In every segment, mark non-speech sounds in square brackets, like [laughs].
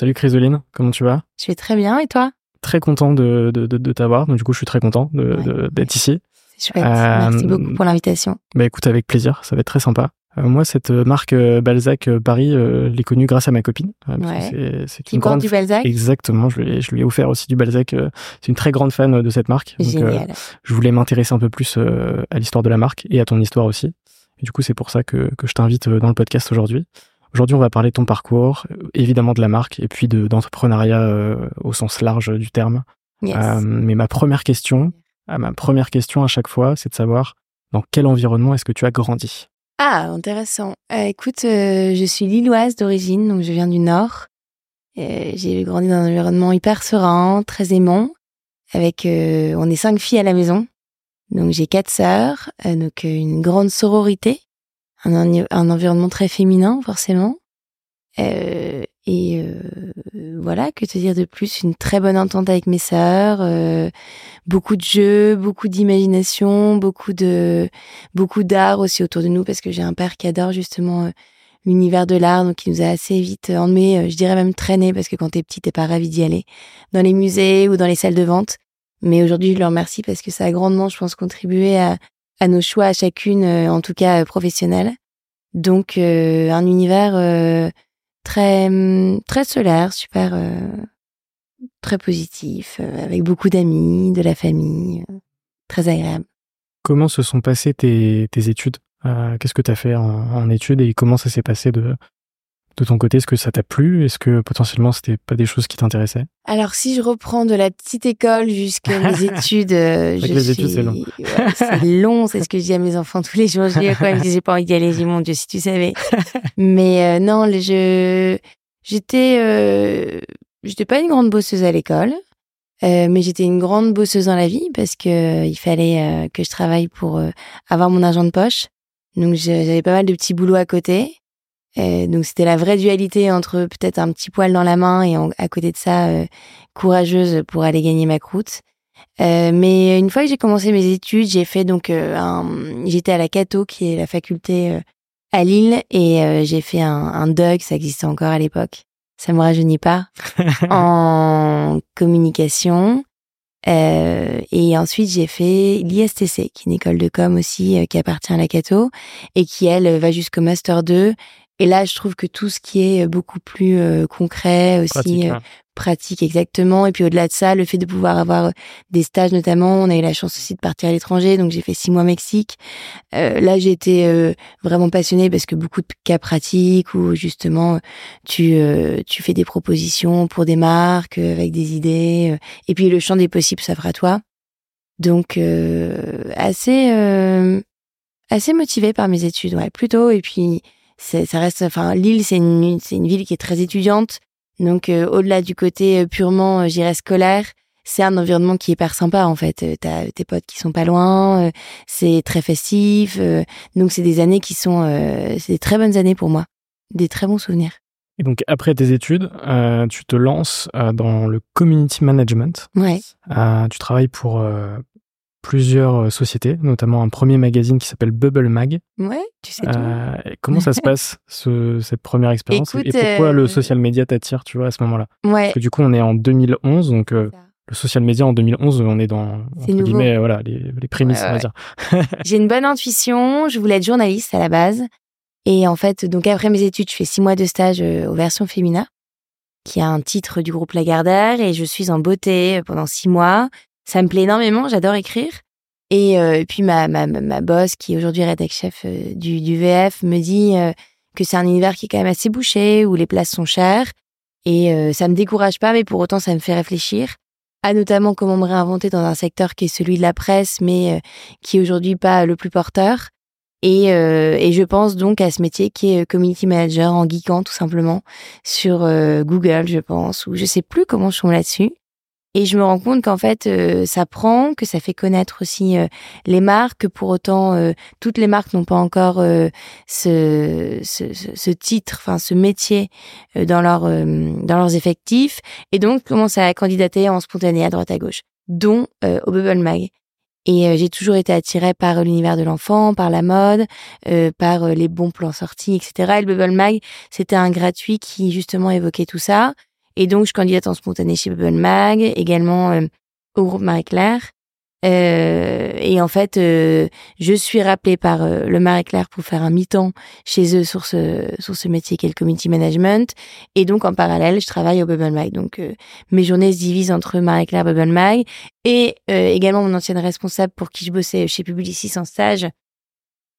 Salut Chrysoline, comment tu vas? Je vais très bien et toi? Très content de, de, de, t'avoir, donc du coup je suis très content d'être ici. C'est chouette, merci beaucoup pour l'invitation. Bah écoute, avec plaisir, ça va être très sympa. Euh, moi, cette marque euh, Balzac euh, Paris, je l'ai connue grâce à ma copine. Ouais. C'est une grande du Balzac? Exactement. Je lui, ai, je lui ai offert aussi du Balzac. c'est une très grande fan de cette marque. Génial. je voulais m'intéresser un peu plus à l'histoire de la marque et à ton histoire aussi. Et du coup, c'est pour ça que, que je t'invite dans le podcast aujourd'hui. Aujourd'hui, on va parler de ton parcours, euh, évidemment de la marque, et puis d'entrepreneuriat euh, au sens large du terme. Euh, mais ma première question, ma première question à chaque fois, c'est de savoir dans quel environnement est-ce que tu as grandi? Ah, intéressant. écoute, je suis lilloise d'origine, donc je viens du Nord. J'ai grandi dans un environnement hyper serein, très aimant. Avec, on est cinq filles à la maison, donc j'ai quatre sœurs, donc une grande sororité un, environnement très féminin forcément. Euh, et euh, voilà, que te dire de plus? Une très bonne entente avec mes sœurs, euh, beaucoup de jeux, beaucoup d'imagination, beaucoup de beaucoup d'art aussi autour de nous parce que j'ai un père qui adore justement euh, l'univers de l'art, donc il nous a assez vite emmené, euh, je dirais même traîné parce que quand t'es petit t'es pas ravi d'y aller dans les musées ou dans les salles de vente. Mais aujourd'hui je leur remercie parce que ça a grandement, je pense, contribué à, à nos choix à chacune, euh, en tout cas euh, professionnels. Donc euh, un univers très hum, très solaire, super très positif, avec beaucoup d'amis, de la famille, très agréable. Comment se sont passées tes, études? Qu'est-ce que tu as fait en, en, études et comment ça s'est passé de, de ton côté, est-ce que ça t'a plu? Est-ce que potentiellement c'était pas des choses qui t'intéressaient? Alors si je reprends de la petite école jusqu'à mes [laughs] études, euh, je les études c'est long. c'est [laughs] long, c'est ce que je dis à mes enfants tous les jours. Je dis à quoi j'ai pas envie d'y aller. Dis mon Dieu si tu savais. Mais euh, non, je j'étais euh, j'étais pas une grande bosseuse à l'école. Mais j'étais une grande bosseuse dans la vie parce que il fallait que je travaille pour avoir mon argent de poche. Donc j'avais pas mal de petits boulots à côté. Euh, donc c'était la vraie dualité entre peut-être un petit poil dans la main et à côté de ça euh, courageuse pour aller gagner ma croûte. Euh, mais une fois que j'ai commencé mes études, j'ai fait donc un, j'étais à la Cato qui est la faculté à Lille et j'ai fait un, un DUG, ça existait encore à l'époque. Ça me rajeunit pas [laughs] en communication. et ensuite, j'ai fait l'ISTC, qui est une école de com aussi qui appartient à la Cato et qui, elle, va jusqu'au Master 2 Et là, je trouve que tout ce qui est beaucoup plus concret aussi, pratique, exactement. Et puis au-delà de ça, le fait de pouvoir avoir des stages notamment, on a eu la chance aussi de partir à l'étranger, donc j'ai fait six mois au Mexique. là, j'ai été vraiment passionnée parce que beaucoup de cas pratiques où justement tu tu fais des propositions pour des marques avec des idées. et puis le champ des possibles s'offre à toi. Donc assez assez motivée par mes études, ouais, plutôt. Et puis, ça reste, enfin, Lille, c'est une, c'est une ville qui est très étudiante. Donc, euh, au-delà du côté euh, purement, euh, j'irais scolaire, c'est un environnement qui est hyper sympa, en fait. T'as tes potes qui sont pas loin, c'est très festif. donc, c'est des années qui sont, c'est des très bonnes années pour moi. Des très bons souvenirs. Et donc, après tes études, tu te lances dans le community management. Ouais. tu travailles pour plusieurs euh, sociétés, notamment un premier magazine qui s'appelle Bubble Mag. Ouais, tu sais tout. Euh, comment ça se [laughs] passe, ce, cette première expérience Et pourquoi le euh, social media t'attire, tu vois, à ce moment-là? Ouais. Parce que du coup, on est en 2011, donc le social media en 2011, on est dans entre guillemets, voilà, les, les prémices, on va dire. J'ai une bonne intuition, je voulais être journaliste à la base. Et en fait, donc après mes études, je fais six mois de stage aux versions Femina, qui a un titre du groupe Lagardère, et je suis en beauté pendant six mois. Ça me plaît énormément, j'adore écrire. Et, euh, puis ma, ma, ma boss, qui est aujourd'hui rédac chef euh, du, du VF, me dit euh, que c'est un univers qui est quand même assez bouché, où les places sont chères. Et euh, ça me décourage pas, mais pour autant ça me fait réfléchir à notamment comment me réinventer dans un secteur qui est celui de la presse, mais qui est aujourd'hui pas le plus porteur. Et, et, je pense donc à ce métier qui est community manager en geekant tout simplement sur Google, je pense, ou je sais plus comment je tombe là-dessus. Et je me rends compte qu'en fait, euh, ça prend, que ça fait connaître aussi euh, les marques, que pour autant, euh, toutes les marques n'ont pas encore ce, ce, ce, titre, enfin ce métier dans, leur, dans leurs effectifs. Et donc, commence à candidater en spontané à droite à gauche, dont au Bubble Mag. Et j'ai toujours été attirée par l'univers de l'enfant, par la mode, par les bons plans sortis, etc. Et le Bubble Mag, c'était un gratuit qui justement évoquait tout ça. Et donc, je candidate en spontané chez Bubble Mag, également euh, au groupe Marie-Claire. Euh, et en fait, euh, je suis rappelée par euh, le Marie-Claire pour faire un mi-temps chez eux sur ce, sur ce métier qu'est le community management. Et donc, en parallèle, je travaille au Bubble Mag. Donc, mes journées se divisent entre Marie-Claire, Bubble Mag et également mon ancienne responsable pour qui je bossais chez Publicis en stage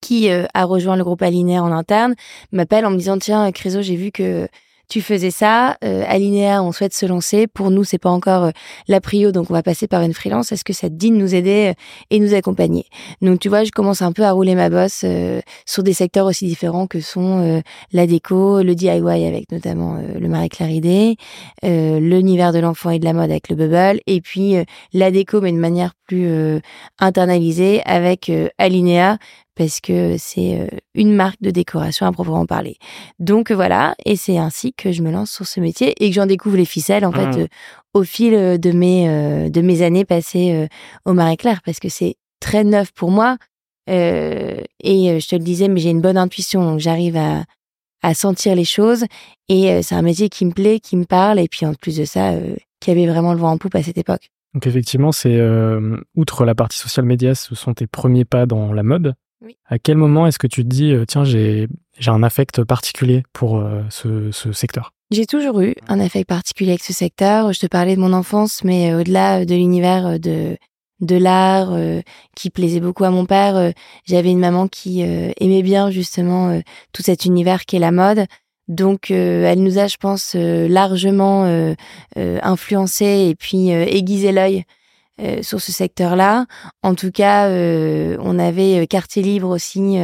qui a rejoint le groupe Alinéa en interne, m'appelle en me disant, tiens, Créso, j'ai vu que tu faisais ça, euh, Alinéa, on souhaite se lancer. Pour nous, c'est pas encore euh, la prio, donc on va passer par une freelance. Est-ce que ça te dit de nous aider euh, et nous accompagner Donc tu vois, je commence un peu à rouler ma bosse euh, sur des secteurs aussi différents que sont la déco, le DIY avec notamment le Marie Claridé, l'univers de l'enfant et de la mode avec le Bubble, et puis la déco mais de manière plus internalisée avec Alinéa parce que c'est euh, une marque de décoration à proprement parler. Donc voilà, et c'est ainsi que je me lance sur ce métier et que j'en découvre les ficelles en fait mmh. euh, au fil euh, de mes de mes années passées au Marais Clair parce que c'est très neuf pour moi et je te le disais mais j'ai une bonne intuition donc j'arrive à à sentir les choses et c'est un métier qui me plaît, qui me parle et puis en plus de ça qui avait vraiment le vent en poupe à cette époque. Donc effectivement, c'est outre la partie social media, ce sont tes premiers pas dans la mode? À quel moment est-ce que tu te dis, euh, tiens, j'ai un affect particulier pour euh, ce, ce, secteur? J'ai toujours eu un affect particulier avec ce secteur. Je te parlais de mon enfance, mais euh, au-delà de l'univers de de l'art qui plaisait beaucoup à mon père, j'avais une maman qui aimait bien justement tout cet univers qui est la mode. Donc, elle nous a, je pense, largement influencé et puis aiguisé l'œil euh, sur ce secteur-là. En tout cas, euh, on avait euh, quartier libre aussi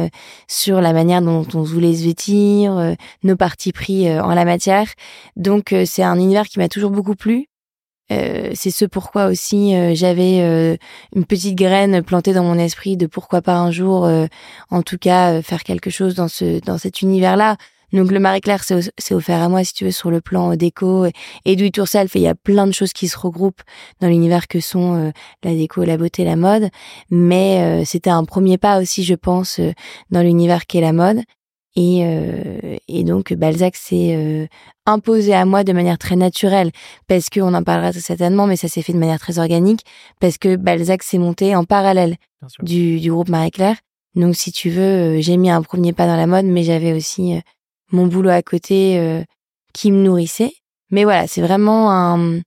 sur la manière dont on voulait se vêtir, nos partis pris en la matière. Donc, c'est un univers qui m'a toujours beaucoup plu. c'est ce pourquoi aussi j'avais une petite graine plantée dans mon esprit de pourquoi pas un jour, en tout cas, faire quelque chose dans ce dans cet univers-là. Donc le Marie Claire, c'est offert à moi, si tu veux, sur le plan euh, déco. Et do it yourself, il y a plein de choses qui se regroupent dans l'univers que sont euh, la déco, la beauté, la mode. Mais euh, c'était un premier pas aussi, je pense, dans l'univers qu'est la mode. Et, et donc Balzac s'est imposé à moi de manière très naturelle, parce qu'on en parlera certainement, mais ça s'est fait de manière très organique, parce que Balzac s'est monté en parallèle du, du groupe Marie Claire. Donc si tu veux, j'ai mis un premier pas dans la mode, mais j'avais aussi mon boulot à côté qui me nourrissait. Mais voilà, c'est vraiment un,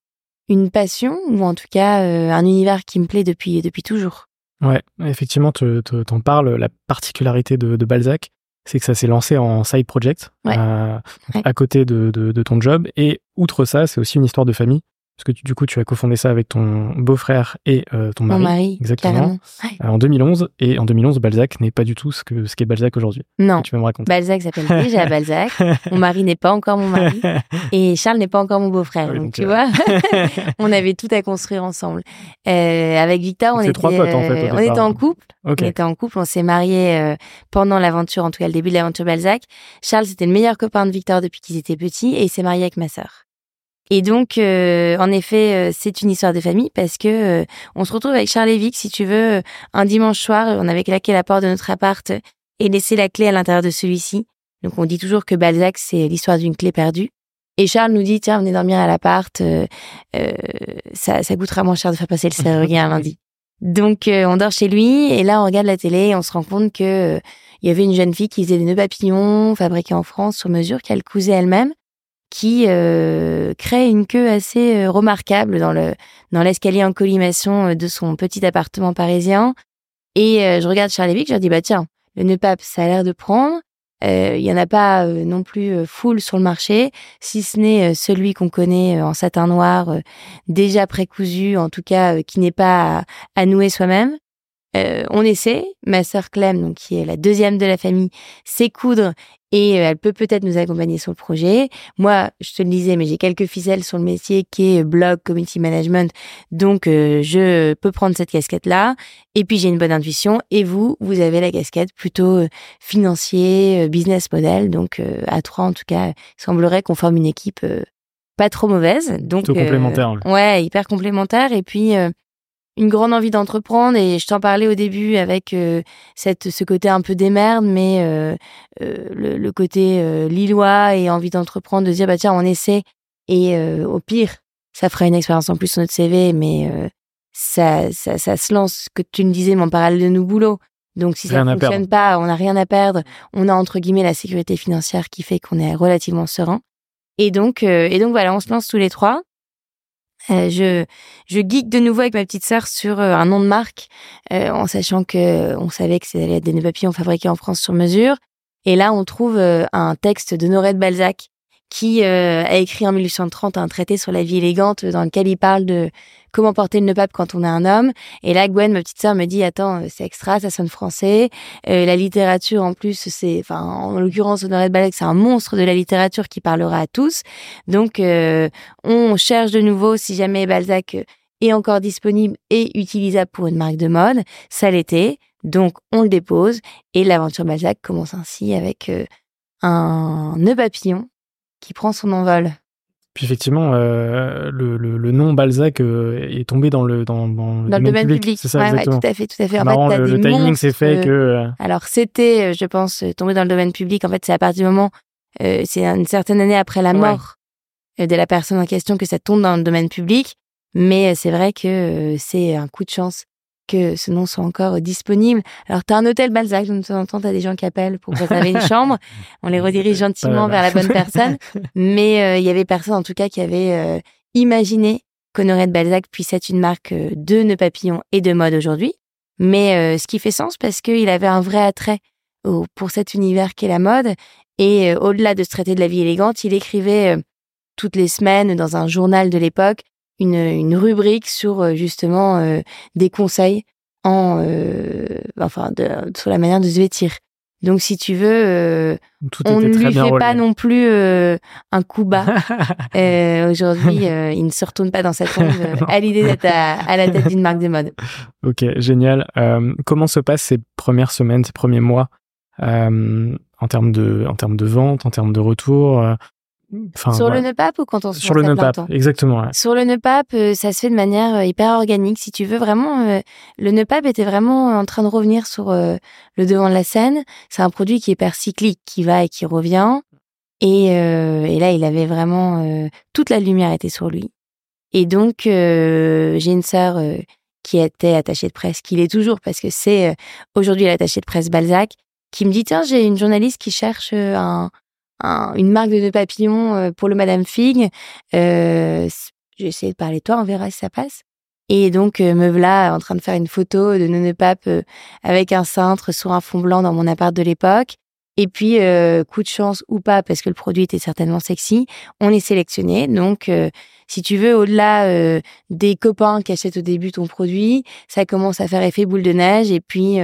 une passion ou en tout cas un univers qui me plaît depuis depuis toujours. Ouais, effectivement, tu t'en parles. La particularité de, de Balzac, c'est que ça s'est lancé en side project à côté de, de, de, ton job. Et outre ça, c'est aussi une histoire de famille parce que du coup, tu as cofondé ça avec ton beau-frère et euh, ton mari. Mon mari, exactement. Euh, en 2011. Et en 2011, Balzac n'est pas du tout ce que ce qu'est Balzac aujourd'hui. Non. Tu vas me raconter. Balzac s'appelle déjà [laughs] Balzac. mon mari n'est pas encore mon mari. [laughs] Et Charles n'est pas encore mon beau-frère. donc, tu euh, vois, [laughs] on avait tout à construire ensemble. avec Victor, on était, trois potes, en fait, on était en couple. On était en couple. On s'est mariés pendant l'aventure, en tout cas le début de l'aventure Balzac. Charles, c'était le meilleur copain de Victor depuis qu'ils étaient petits et il s'est marié avec ma sœur. Et donc, euh, en effet, euh, c'est une histoire de famille parce que euh, on se retrouve avec Charles Vic, si tu veux, un dimanche soir, on avait claqué la porte de notre appart et laissé la clé à l'intérieur de celui-ci. Donc, on dit toujours que Balzac, c'est l'histoire d'une clé perdue. Et Charles nous dit, tiens, venez dormir à l'appart, ça, ça coûtera moins cher de faire passer le un lundi. Donc, on dort chez lui et là, on regarde la télé et on se rend compte que il y avait une jeune fille qui faisait des nœuds papillons fabriqués en France sur mesure qu'elle cousait elle-même qui euh, crée une queue assez euh, remarquable dans le dans l'escalier en collimation euh, de son petit appartement parisien. Et je regarde Charlie Vic, je leur dis bah tiens, le nœud pape, ça a l'air de prendre. Il y en a pas non plus full sur le marché, si ce n'est celui qu'on connaît en satin noir, déjà précousu, en tout cas qui n'est pas à, à nouer soi-même. Euh, on essaie. Ma sœur Clem, donc qui est la deuxième de la famille, sait coudre et euh, elle peut peut-être nous accompagner sur le projet. Moi, je te le disais, mais j'ai quelques ficelles sur le métier qui est blog, community management, donc euh, je peux prendre cette casquette-là. Et puis j'ai une bonne intuition. Et vous, vous avez la casquette plutôt financier, business model. Donc à trois, en tout cas, il semblerait qu'on forme une équipe pas trop mauvaise. Donc complémentaire. Ouais, hyper complémentaire. Et puis une grande envie d'entreprendre et je t'en parlais au début avec euh, cette ce côté un peu démerde mais euh, euh, le, côté lillois et envie d'entreprendre de dire bah tiens on essaie et au pire ça fera une expérience en plus sur notre CV mais ça, ça ça se lance que tu me disais mon parallèle de nos boulots. Donc si ça ne fonctionne pas on n'a rien à perdre. On a entre guillemets la sécurité financière qui fait qu'on est relativement serein. Et donc et donc voilà on se lance tous les trois euh, je, je geek de nouveau avec ma petite sœur sur euh, un nom de marque, euh, en sachant que on savait que c'était des nœuds papillons fabriqués en France sur mesure. Et là, on trouve un texte de Noré de Balzac qui a écrit en 1830 un traité sur la vie élégante dans lequel il parle de comment porter le nœud pape quand on est un homme. Et là, Gwen, ma petite sœur, me dit attends, c'est extra, ça sonne français. Euh, la littérature, en plus, c'est, enfin, en l'occurrence, Honoré de Balzac, c'est un monstre de la littérature qui parlera à tous. Donc, euh, on cherche de nouveau si jamais Balzac est encore disponible et utilisable pour une marque de mode. Ça l'était. Donc, on le dépose et l'aventure Balzac commence ainsi avec euh, un nœud papillon qui prend son envol. Puis effectivement, euh, le, le, le, nom Balzac euh, est tombé dans le dans, dans, le domaine, public. C'est ça, exactement. tout à fait, tout à fait. En marrant, fait, le, le timing s'est fait que. Euh, Alors c'était, je pense, tombé dans le domaine public. En fait, c'est à partir du moment, c'est une certaine année après la mort de la personne en question que ça tombe dans le domaine public. Mais c'est vrai que c'est un coup de chance que ce nom soit encore disponible. Alors, tu as un hôtel Balzac, de temps en temps, tu as des gens qui appellent pour réserver une chambre. On les [laughs] redirige gentiment vers la bonne personne. Mais euh, il y avait personne, en tout cas, qui avait euh, imaginé qu'Honoré de Balzac puisse être une marque euh, de nœuds papillons et de mode aujourd'hui. Mais ce qui fait sens parce qu'il avait un vrai attrait pour cet univers qu'est la mode. Et au-delà de se traiter de la vie élégante, il écrivait toutes les semaines dans un journal de l'époque une, une rubrique sur euh, justement euh, des conseils en euh, enfin de, sur la manière de se vêtir. Donc, si tu veux, on ne lui fait pas non plus un coup bas. [laughs] Aujourd'hui, il ne se retourne pas dans sa tombe [laughs] à l'idée d'être à, la tête d'une marque de mode. Ok, génial. comment se passent ces premières semaines, ces premiers mois en termes de en termes de vente, en termes de retour sur le nœud pape ou quand on se Sur le nœud pape, exactement. Sur le nœud pape, euh, ça se fait de manière euh, hyper organique. Si tu veux vraiment, euh, le nœud pape était vraiment en train de revenir sur le devant de la scène. C'est un produit qui est hyper cyclique, qui va et qui revient. Et, et là, il avait vraiment toute la lumière était sur lui. Et donc, j'ai une sœur qui était attachée de presse, qui l'est toujours parce que c'est aujourd'hui l'attachée de presse Balzac, qui me dit tiens, j'ai une journaliste qui cherche un une marque de nœuds papillons pour le Madame Fig. Euh, j'ai de parler toi, on verra si ça passe. Et donc, me voilà en train de faire une photo de nœud pape avec un cintre sur un fond blanc dans mon appart de l'époque. Et puis, euh, coup de chance ou pas, parce que le produit était certainement sexy, on est sélectionné. Donc, euh, si tu veux, au-delà euh, des copains qui achètent au début ton produit, ça commence à faire effet boule de neige. Et puis,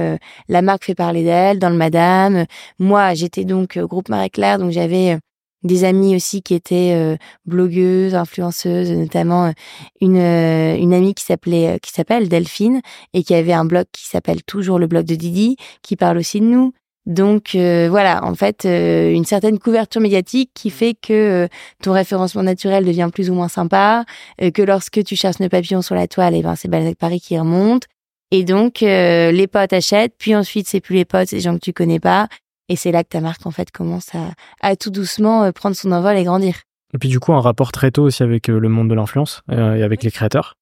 la marque fait parler d'elle dans le Madame. Moi, j'étais donc groupe Marie Claire, donc j'avais des amies aussi qui étaient blogueuses, influenceuses, notamment une une amie qui s'appelait qui s'appelle Delphine et qui avait un blog qui s'appelle toujours le blog de Didi qui parle aussi de nous. Donc euh, voilà, en fait, euh, une certaine couverture médiatique qui fait que euh, ton référencement naturel devient plus ou moins sympa, que lorsque tu cherches nos papillons sur la toile, et eh ben c'est Balzac Paris qui remonte. Et donc les potes achètent, puis ensuite c'est plus les potes, c'est les gens que tu connais pas, et c'est là que ta marque en fait commence à, à tout doucement prendre son envol et grandir. Et puis du coup un rapport très tôt aussi avec le monde de l'influence et avec les créateurs.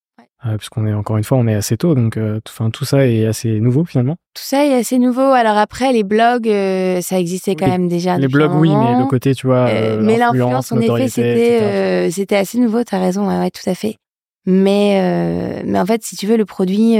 Euh, puisqu'on est encore une fois, on est assez tôt, donc euh, enfin tout ça est assez nouveau finalement. Tout ça est assez nouveau. Alors après, les blogs, euh, ça existait quand même déjà. Les blogs, oui, mais le côté, tu vois, mais l'influence, en effet, c'était c'était assez nouveau. T'as raison, ouais, tout à fait. Mais mais en fait, si tu veux, le produit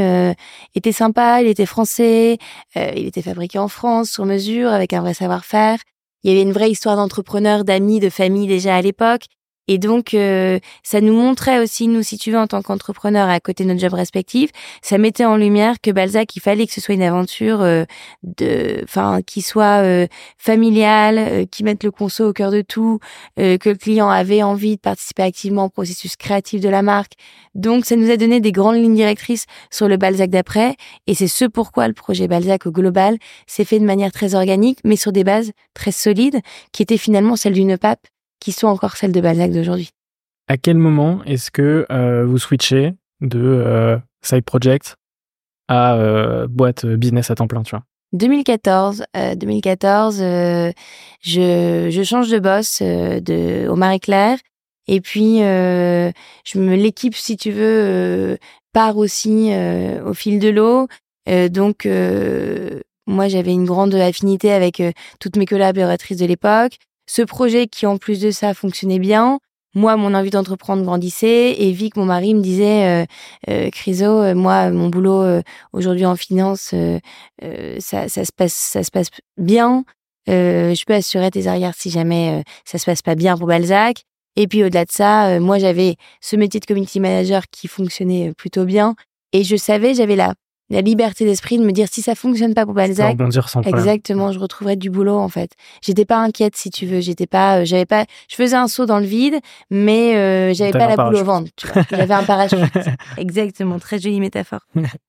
était sympa, il était français, il était fabriqué en France sur mesure avec un vrai savoir-faire. Il y avait une vraie histoire d'entrepreneur, d'amis, de famille déjà à l'époque. Et donc, euh, ça nous montrait aussi, nous, si tu veux, en tant qu'entrepreneurs, à côté de notre job respectif, ça mettait en lumière que Balzac, il fallait que ce soit une aventure euh, de, enfin, qui soit euh, familiale, qui mette le conso au cœur de tout, que le client avait envie de participer activement au processus créatif de la marque. Donc, ça nous a donné des grandes lignes directrices sur le Balzac d'après, et c'est ce pourquoi le projet Balzac au global s'est fait de manière très organique, mais sur des bases très solides, qui étaient finalement celles d'une pape qui sont encore celles de Balzac d'aujourd'hui. À quel moment est-ce que euh, vous switchez de euh, side project à euh, boîte business à temps plein, tu vois? 2014, 2014, je, je change de boss de au Marie Claire et puis je me l'équipe si tu veux part aussi au fil de l'eau. donc moi j'avais une grande affinité avec toutes mes collaboratrices de l'époque ce projet qui en plus de ça fonctionnait bien, moi mon envie d'entreprendre grandissait et Vic mon mari me disait euh, euh Criso euh, moi mon boulot euh, aujourd'hui en finance ça, ça se passe ça se passe bien je peux assurer tes arrières si jamais ça se passe pas bien pour Balzac. Et puis au-delà de ça moi j'avais ce métier de community manager qui fonctionnait plutôt bien et je savais j'avais la la liberté d'esprit de me dire si ça fonctionne pas pour Balzac, exactement, je retrouverai du boulot en fait. J'étais pas inquiète si tu veux, j'étais pas, euh, j'avais pas, je faisais un saut dans le vide, mais euh, j'avais pas la boule au ventre. J'avais un parachute, [laughs] exactement, très jolie métaphore.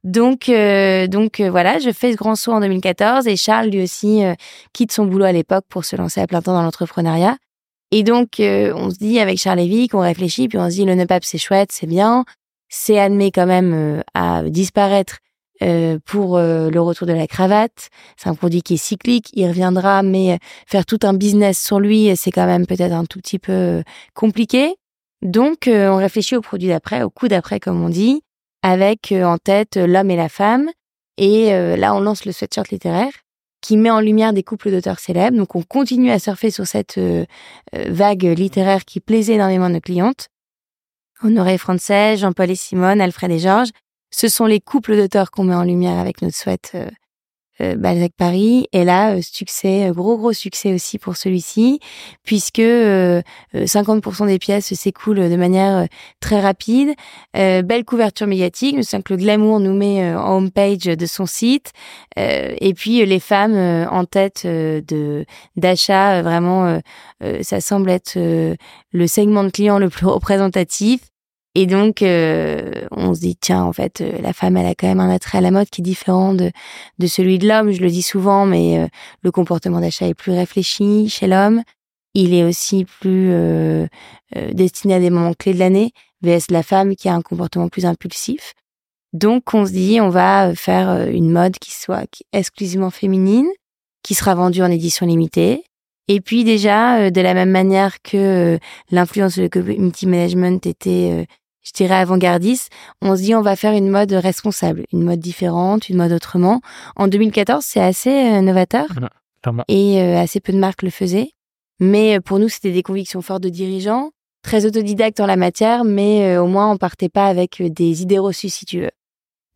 donc euh, donc voilà, je fais ce grand saut en 2014 et Charles lui aussi quitte son boulot à l'époque pour se lancer à plein temps dans l'entrepreneuriat. Et donc on se dit avec Charles et Vic, on réfléchit puis on se dit le NEPAP c'est chouette, c'est bien, c'est admis quand même à disparaître euh, pour euh, le retour de la cravate. C'est un produit qui est cyclique, il reviendra, mais euh, faire tout un business sur lui, c'est quand même peut-être un tout petit peu compliqué. Donc, on réfléchit au produit d'après, au coup d'après, comme on dit, avec en tête l'homme et la femme. Et là, on lance le sweatshirt littéraire qui met en lumière des couples d'auteurs célèbres. Donc, on continue à surfer sur cette vague littéraire qui plaisait énormément à nos clientes. Honoré Français, Jean-Paul et Simone, Alfred et Georges, ce sont les couples d'auteurs qu'on met en lumière avec notre souhait euh, euh, Balzac Paris. Et là, euh, succès, gros gros succès aussi pour celui-ci, puisque 50% des pièces s'écoulent de manière très rapide. belle couverture médiatique, je sens que le glamour nous met en homepage de son site. et puis les femmes en tête de d'achat, vraiment, ça semble être le segment de clients le plus représentatif. Et donc, euh, on se dit, tiens, en fait, euh, la femme, elle a quand même un attrait à la mode qui est différent de, de celui de l'homme. Je le dis souvent, mais euh, le comportement d'achat est plus réfléchi chez l'homme. Il est aussi plus destiné à des moments clés de l'année, vs la femme qui a un comportement plus impulsif. Donc, on se dit, on va faire une mode qui soit exclusivement féminine, qui sera vendue en édition limitée, et puis déjà, de la même manière que l'influence de community management était je dirais avant-gardiste, on se dit on va faire une mode responsable, une mode différente, une mode autrement. En 2014, c'est assez euh, novateur et euh, assez peu de marques le faisaient. Mais pour nous, c'était des convictions fortes de dirigeants, très autodidactes en la matière, mais au moins on partait pas avec des idées reçues, si tu veux.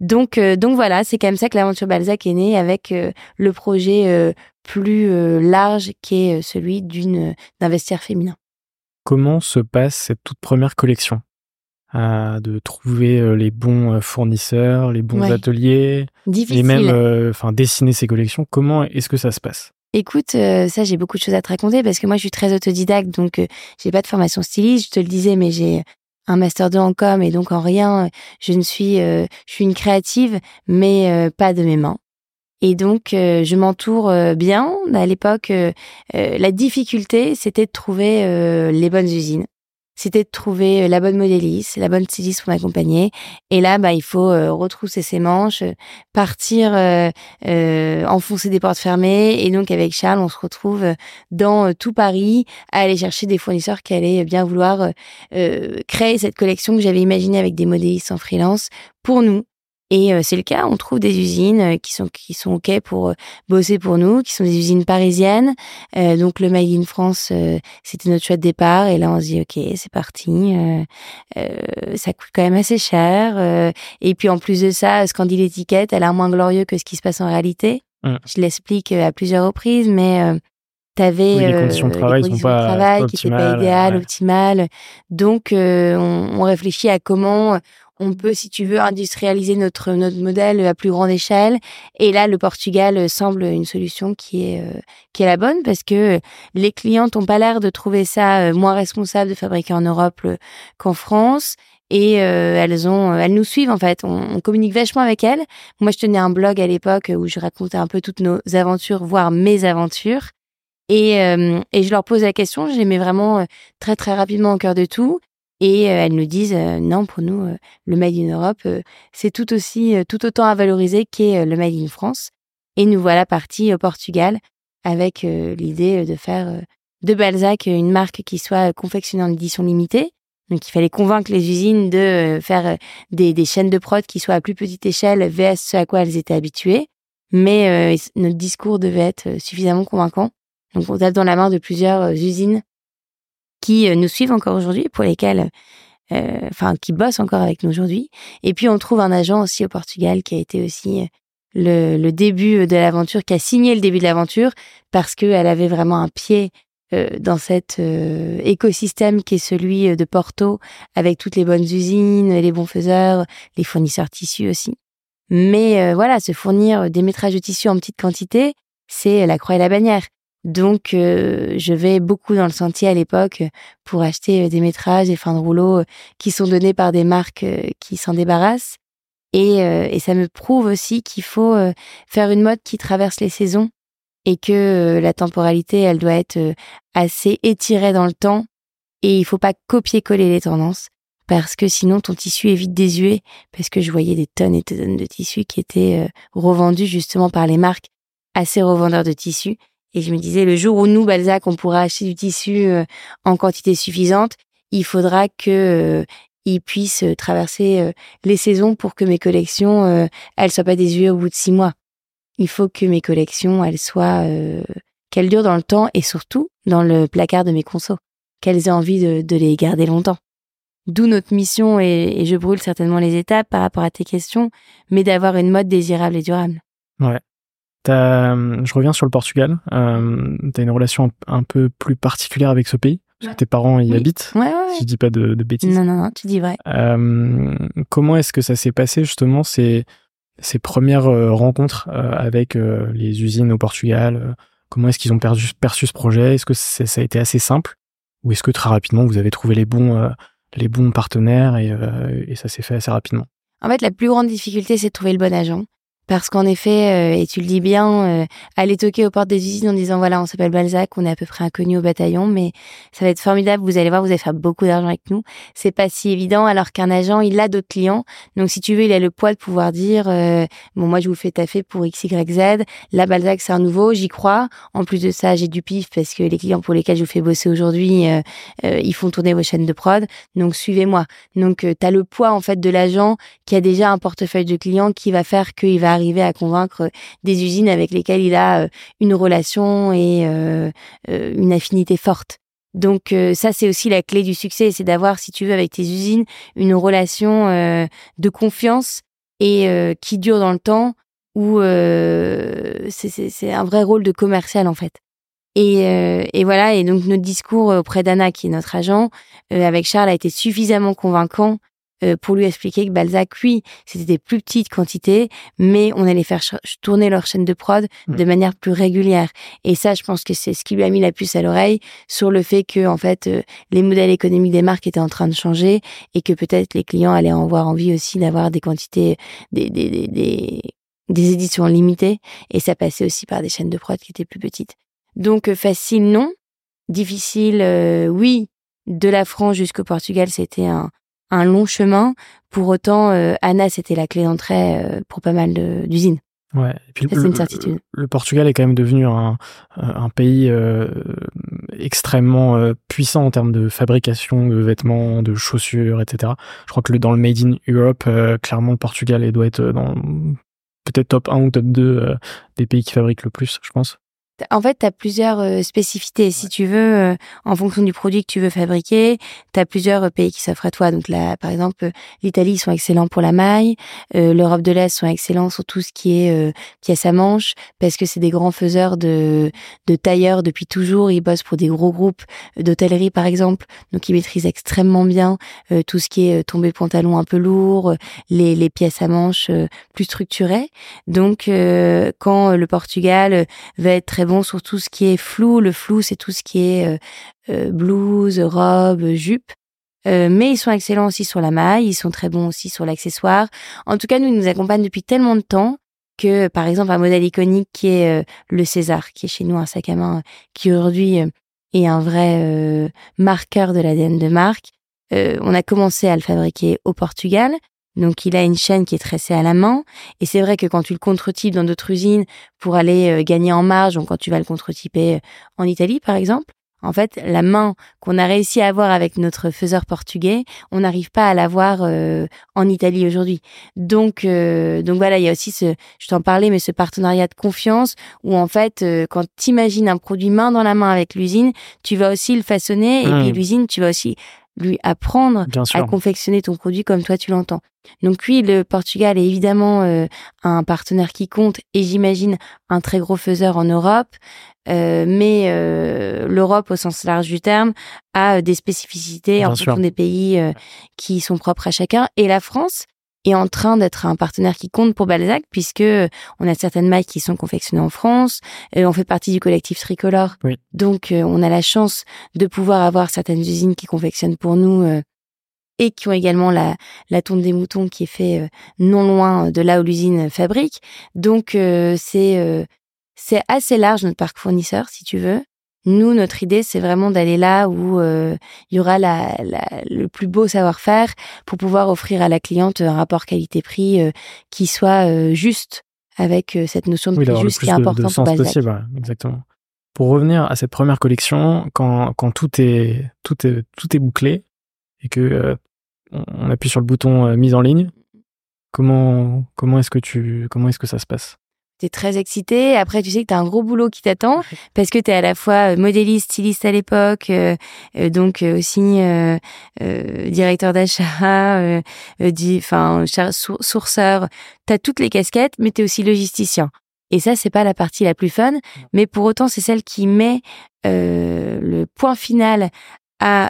Donc, donc voilà, c'est comme ça que l'aventure Balzac est née avec le projet plus large qui est celui d'une d'un vestiaire féminin. Comment se passe cette toute première collection? De trouver les bons fournisseurs, les bons ateliers, Difficile. et même enfin dessiner ces collections. Comment est-ce que ça se passe? Écoute, ça j'ai beaucoup de choses à te raconter parce que moi je suis très autodidacte donc j'ai pas de formation styliste, je te le disais mais j'ai un master 2 en com et donc en rien je ne suis je suis une créative mais pas de mes mains. Et donc, je m'entoure bien. À l'époque, la difficulté, c'était de trouver les bonnes usines c'était de trouver euh, la bonne modéliste, la bonne styliste pour m'accompagner. Et là, bah, il faut euh, retrousser ses manches, partir euh, enfoncer des portes fermées. Et donc, avec Charles, on se retrouve dans tout Paris à aller chercher des fournisseurs qui allaient bien vouloir créer cette collection que j'avais imaginée avec des modélistes en freelance pour nous et euh, c'est le cas, on trouve des usines euh, qui sont qui sont ok pour euh, bosser pour nous, qui sont des usines parisiennes. donc le Made in France, c'était notre choix de départ. Et là, on se dit ok, c'est parti. ça coûte quand même assez cher. et puis en plus de ça, ce qu'en dit l'étiquette, elle a moins glorieux que ce qui se passe en réalité. Mmh. Je l'explique à plusieurs reprises, mais tu avais les conditions de travail, conditions de travail qui n'étaient pas idéales, optimales. Donc, on, on, réfléchit à comment on peut, si tu veux, industrialiser notre notre modèle à plus grande échelle. Et là, le Portugal semble une solution qui est euh, qui est la bonne parce que les clients n'ont pas l'air de trouver ça euh, moins responsable de fabriquer en Europe euh, qu'en France. Et elles ont, elles nous suivent en fait. On, communique vachement avec elles. Moi, je tenais un blog à l'époque où je racontais un peu toutes nos aventures, voire mes aventures. Et, et je leur pose la question. Je les mets vraiment très très rapidement au cœur de tout. Et euh, elles nous disent euh, non, pour nous, euh, le Made in Europe, c'est tout aussi, tout autant à valoriser qu'est le Made in France. Et nous voilà partis au Portugal avec l'idée de faire de Balzac une marque qui soit confectionnée en édition limitée. Donc il fallait convaincre les usines de faire des, des, chaînes de prod qui soient à plus petite échelle vers ce à quoi elles étaient habituées. Mais notre discours devait être suffisamment convaincant. Donc on tape dans la main de plusieurs usines qui euh, nous suivent encore aujourd'hui, pour lesquels, euh, enfin, qui bossent encore avec nous aujourd'hui. Et puis on trouve un agent aussi au Portugal qui a été aussi euh, le, le début de l'aventure, qui a signé le début de l'aventure parce qu'elle avait vraiment un pied dans cet écosystème qui est celui de Porto, avec toutes les bonnes usines, les bons faiseurs, les fournisseurs tissus aussi. Mais voilà, se fournir des métrages de tissus en petite quantité, c'est la croix et la bannière. Donc, euh, je vais beaucoup dans le sentier à l'époque pour acheter euh, des métrages et fins de rouleau euh, qui sont donnés par des marques qui s'en débarrassent. Et, et, ça me prouve aussi qu'il faut faire une mode qui traverse les saisons et que la temporalité, elle doit être assez étirée dans le temps. Et il faut pas copier-coller les tendances parce que sinon ton tissu est vite désuet. Parce que je voyais des tonnes et des tonnes de tissus qui étaient revendus justement par les marques à ces revendeurs de tissus et je me disais, le jour où nous, Balzac, on pourra acheter du tissu euh, en quantité suffisante, il faudra que euh, il puisse euh, traverser les saisons pour que mes collections, euh, elles soient pas désuées au bout de six mois. Il faut que mes collections, elles soient, qu'elles durent dans le temps et surtout dans le placard de mes consos, qu'elles aient envie de, de, les garder longtemps. D'où notre mission, et, et je brûle certainement les étapes par rapport à tes questions, mais d'avoir une mode désirable et durable. Ouais. Euh, je reviens sur le Portugal. Euh, tu as une relation un, peu plus particulière avec ce pays parce que tes parents y habitent. Ouais, ouais, Si je dis pas de, de, bêtises. Non, non, non, tu dis vrai. Euh, comment est-ce que ça s'est passé justement ces, ces premières euh, rencontres avec les usines au Portugal? Comment est-ce qu'ils ont perçu, perçu ce projet? Est-ce que ça a été assez simple? Ou est-ce que très rapidement vous avez trouvé les bons, les bons partenaires et, et ça s'est fait assez rapidement? En fait, la plus grande difficulté, c'est de trouver le bon agent. Parce qu'en effet, euh, et tu le dis bien, euh, aller toquer aux portes des usines en disant voilà, on s'appelle Balzac, on est à peu près inconnu au bataillon, mais ça va être formidable, vous allez voir, vous allez faire beaucoup d'argent avec nous. C'est pas si évident, alors qu'un agent, il a d'autres clients. Donc si tu veux, il a le poids de pouvoir dire euh, bon, moi je vous fais taffer pour X, Y, Z. Là, Balzac, c'est un nouveau, j'y crois. En plus de ça, j'ai du pif parce que les clients pour lesquels je vous fais bosser aujourd'hui, ils font tourner vos chaînes de prod. Donc suivez-moi. Donc tu as le poids en fait de l'agent qui a déjà un portefeuille de clients qui va faire qu'il va à convaincre des usines avec lesquelles il a une relation et une affinité forte. Donc ça, c'est aussi la clé du succès, c'est d'avoir, si tu veux, avec tes usines, une relation de confiance et qui dure dans le temps, où c'est un vrai rôle de commercial en fait. Et, euh, voilà, et donc notre discours auprès d'Anna, qui est notre agent, euh, avec Charles, a été suffisamment convaincant euh, pour lui expliquer que Balzac, oui, c'était des plus petites quantités, mais on allait faire tourner leur chaîne de prod mmh. de manière plus régulière. Et ça, je pense que c'est ce qui lui a mis la puce à l'oreille sur le fait que, en fait, les modèles économiques des marques étaient en train de changer et que peut-être les clients allaient avoir envie aussi d'avoir des quantités, des, des, des, des des éditions limitées et ça passait aussi par des chaînes de prod qui étaient plus petites. Donc euh, facile, non. Difficile, euh, oui. De la France jusqu'au Portugal, c'était un, un, long chemin. Pour autant, euh, Anna, c'était la clé d'entrée pour pas mal d'usines. Ouais. Et puis le, une certitude. Le, Portugal est quand même devenu un, un pays extrêmement puissant en termes de fabrication de vêtements, de chaussures, etc. Je crois que le, dans le Made in Europe, clairement, le Portugal doit être dans peut-être top 1 ou top 2 des pays qui fabriquent le plus, je pense. En fait, tu as plusieurs euh, spécificités. Si tu veux, euh, en fonction du produit que tu veux fabriquer, tu as plusieurs euh, pays qui s'offrent à toi. Donc là, par exemple, l'Italie, ils sont excellents pour la maille. L'Europe de l'Est sont excellents sur tout ce qui est pièce à manche, parce que c'est des grands faiseurs de, de tailleurs depuis toujours. Ils bossent pour des gros groupes d'hôtellerie, par exemple. Donc, ils maîtrisent extrêmement bien tout ce qui est tombé pantalon un peu lourd, les, les pièces à manche plus structurées. Donc, quand le Portugal va être très sur tout ce qui est flou. Le flou, c'est tout ce qui est euh, euh, blouse, robe, jupe. Euh, mais ils sont excellents aussi sur la maille, ils sont très bons aussi sur l'accessoire. En tout cas, nous, ils nous accompagnent depuis tellement de temps que, par exemple, un modèle iconique qui est le César, qui est chez nous un sac à main, qui aujourd'hui est un vrai marqueur de l'ADN de marque. on a commencé à le fabriquer au Portugal, donc il a une chaîne qui est tressée à la main. Et c'est vrai que quand tu le contre-types dans d'autres usines pour aller euh, gagner en marge, donc quand tu vas le contre-typer euh, en Italie par exemple, en fait, la main qu'on a réussi à avoir avec notre faiseur portugais, on n'arrive pas à l'avoir euh, en Italie aujourd'hui. Donc, donc voilà, il y a aussi ce, je t'en parlais, mais ce partenariat de confiance où en fait, quand tu imagines un produit main dans la main avec l'usine, tu vas aussi le façonner et puis mmh. l'usine, tu vas aussi lui apprendre à confectionner ton produit comme toi tu l'entends. Donc oui, le Portugal est évidemment euh, un partenaire qui compte et j'imagine un très gros faiseur en Europe. Euh, mais euh, l'Europe au sens large du terme a des spécificités en fonction des pays qui sont propres à chacun. Et la France est en train d'être un partenaire qui compte pour Balzac puisque on a certaines mailles qui sont confectionnées en France, et on fait partie du collectif tricolore. Donc euh, on a la chance de pouvoir avoir certaines usines qui confectionnent pour nous euh, et qui ont également la, la tonte des moutons qui est fait euh, non loin de là où l'usine fabrique. Donc c'est c'est assez large notre parc fournisseur si tu veux. Nous, notre idée, c'est vraiment d'aller là où euh, il y aura la, le plus beau savoir-faire pour pouvoir offrir à la cliente un rapport qualité-prix euh, qui soit euh, juste avec cette notion de prix juste qui est importante pour possible, exactement. Pour revenir à cette première collection, quand, quand tout est tout est tout est bouclé et que on appuie sur le bouton mise en ligne, comment comment est-ce que tu comment est-ce que ça se passe? T'es très excité. Après, tu sais que t'as un gros boulot qui t'attend [laughs] parce que t'es à la fois euh, modéliste, styliste à l'époque, euh, euh, donc aussi directeur d'achat, enfin sourceur. T'as toutes les casquettes, mais t'es aussi logisticien. Et ça, c'est pas la partie la plus fun, mais pour autant, c'est celle qui met le point final à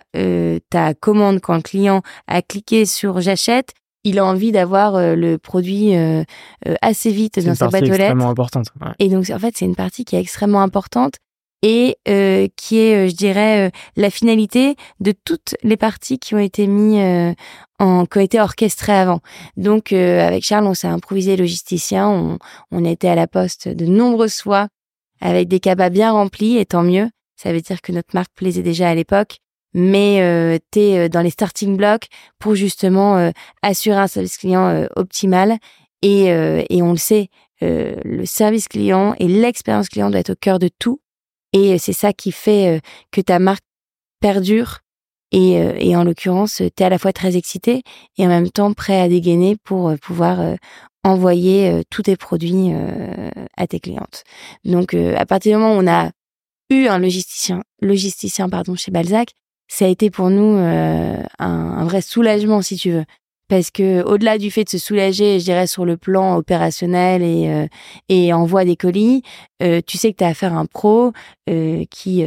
ta commande quand le client a cliqué sur j'achète il a envie d'avoir euh, le produit euh, euh, assez vite dans sa boîte aux lettres. C'est extrêmement importante. Et donc, en fait, c'est une partie qui est extrêmement importante et qui est, je dirais, la finalité de toutes les parties qui ont été mises en, qui ont été orchestrées avant. Donc, avec Charles, on s'est improvisé logisticien, on, on a été à la poste de nombreuses fois avec des cabas bien remplis, et tant mieux. Ça veut dire que notre marque plaisait déjà à l'époque mais euh, tu es euh, dans les starting blocks pour justement euh, assurer un service client euh, optimal. Et, et on le sait, le service client et l'expérience client doit être au cœur de tout. Et c'est ça qui fait que ta marque perdure Et, et en l'occurrence, tu es à la fois très excité et en même temps prêt à dégainer pour pouvoir envoyer tous tes produits à tes clientes. Donc, à partir du moment où on a eu un logisticien, logisticien pardon, chez Balzac, ça a été pour nous un, un, vrai soulagement, si tu veux parce que au-delà du fait de se soulager, je dirais sur le plan opérationnel et euh, et envoi des colis, euh, tu sais que tu as affaire à un pro euh, qui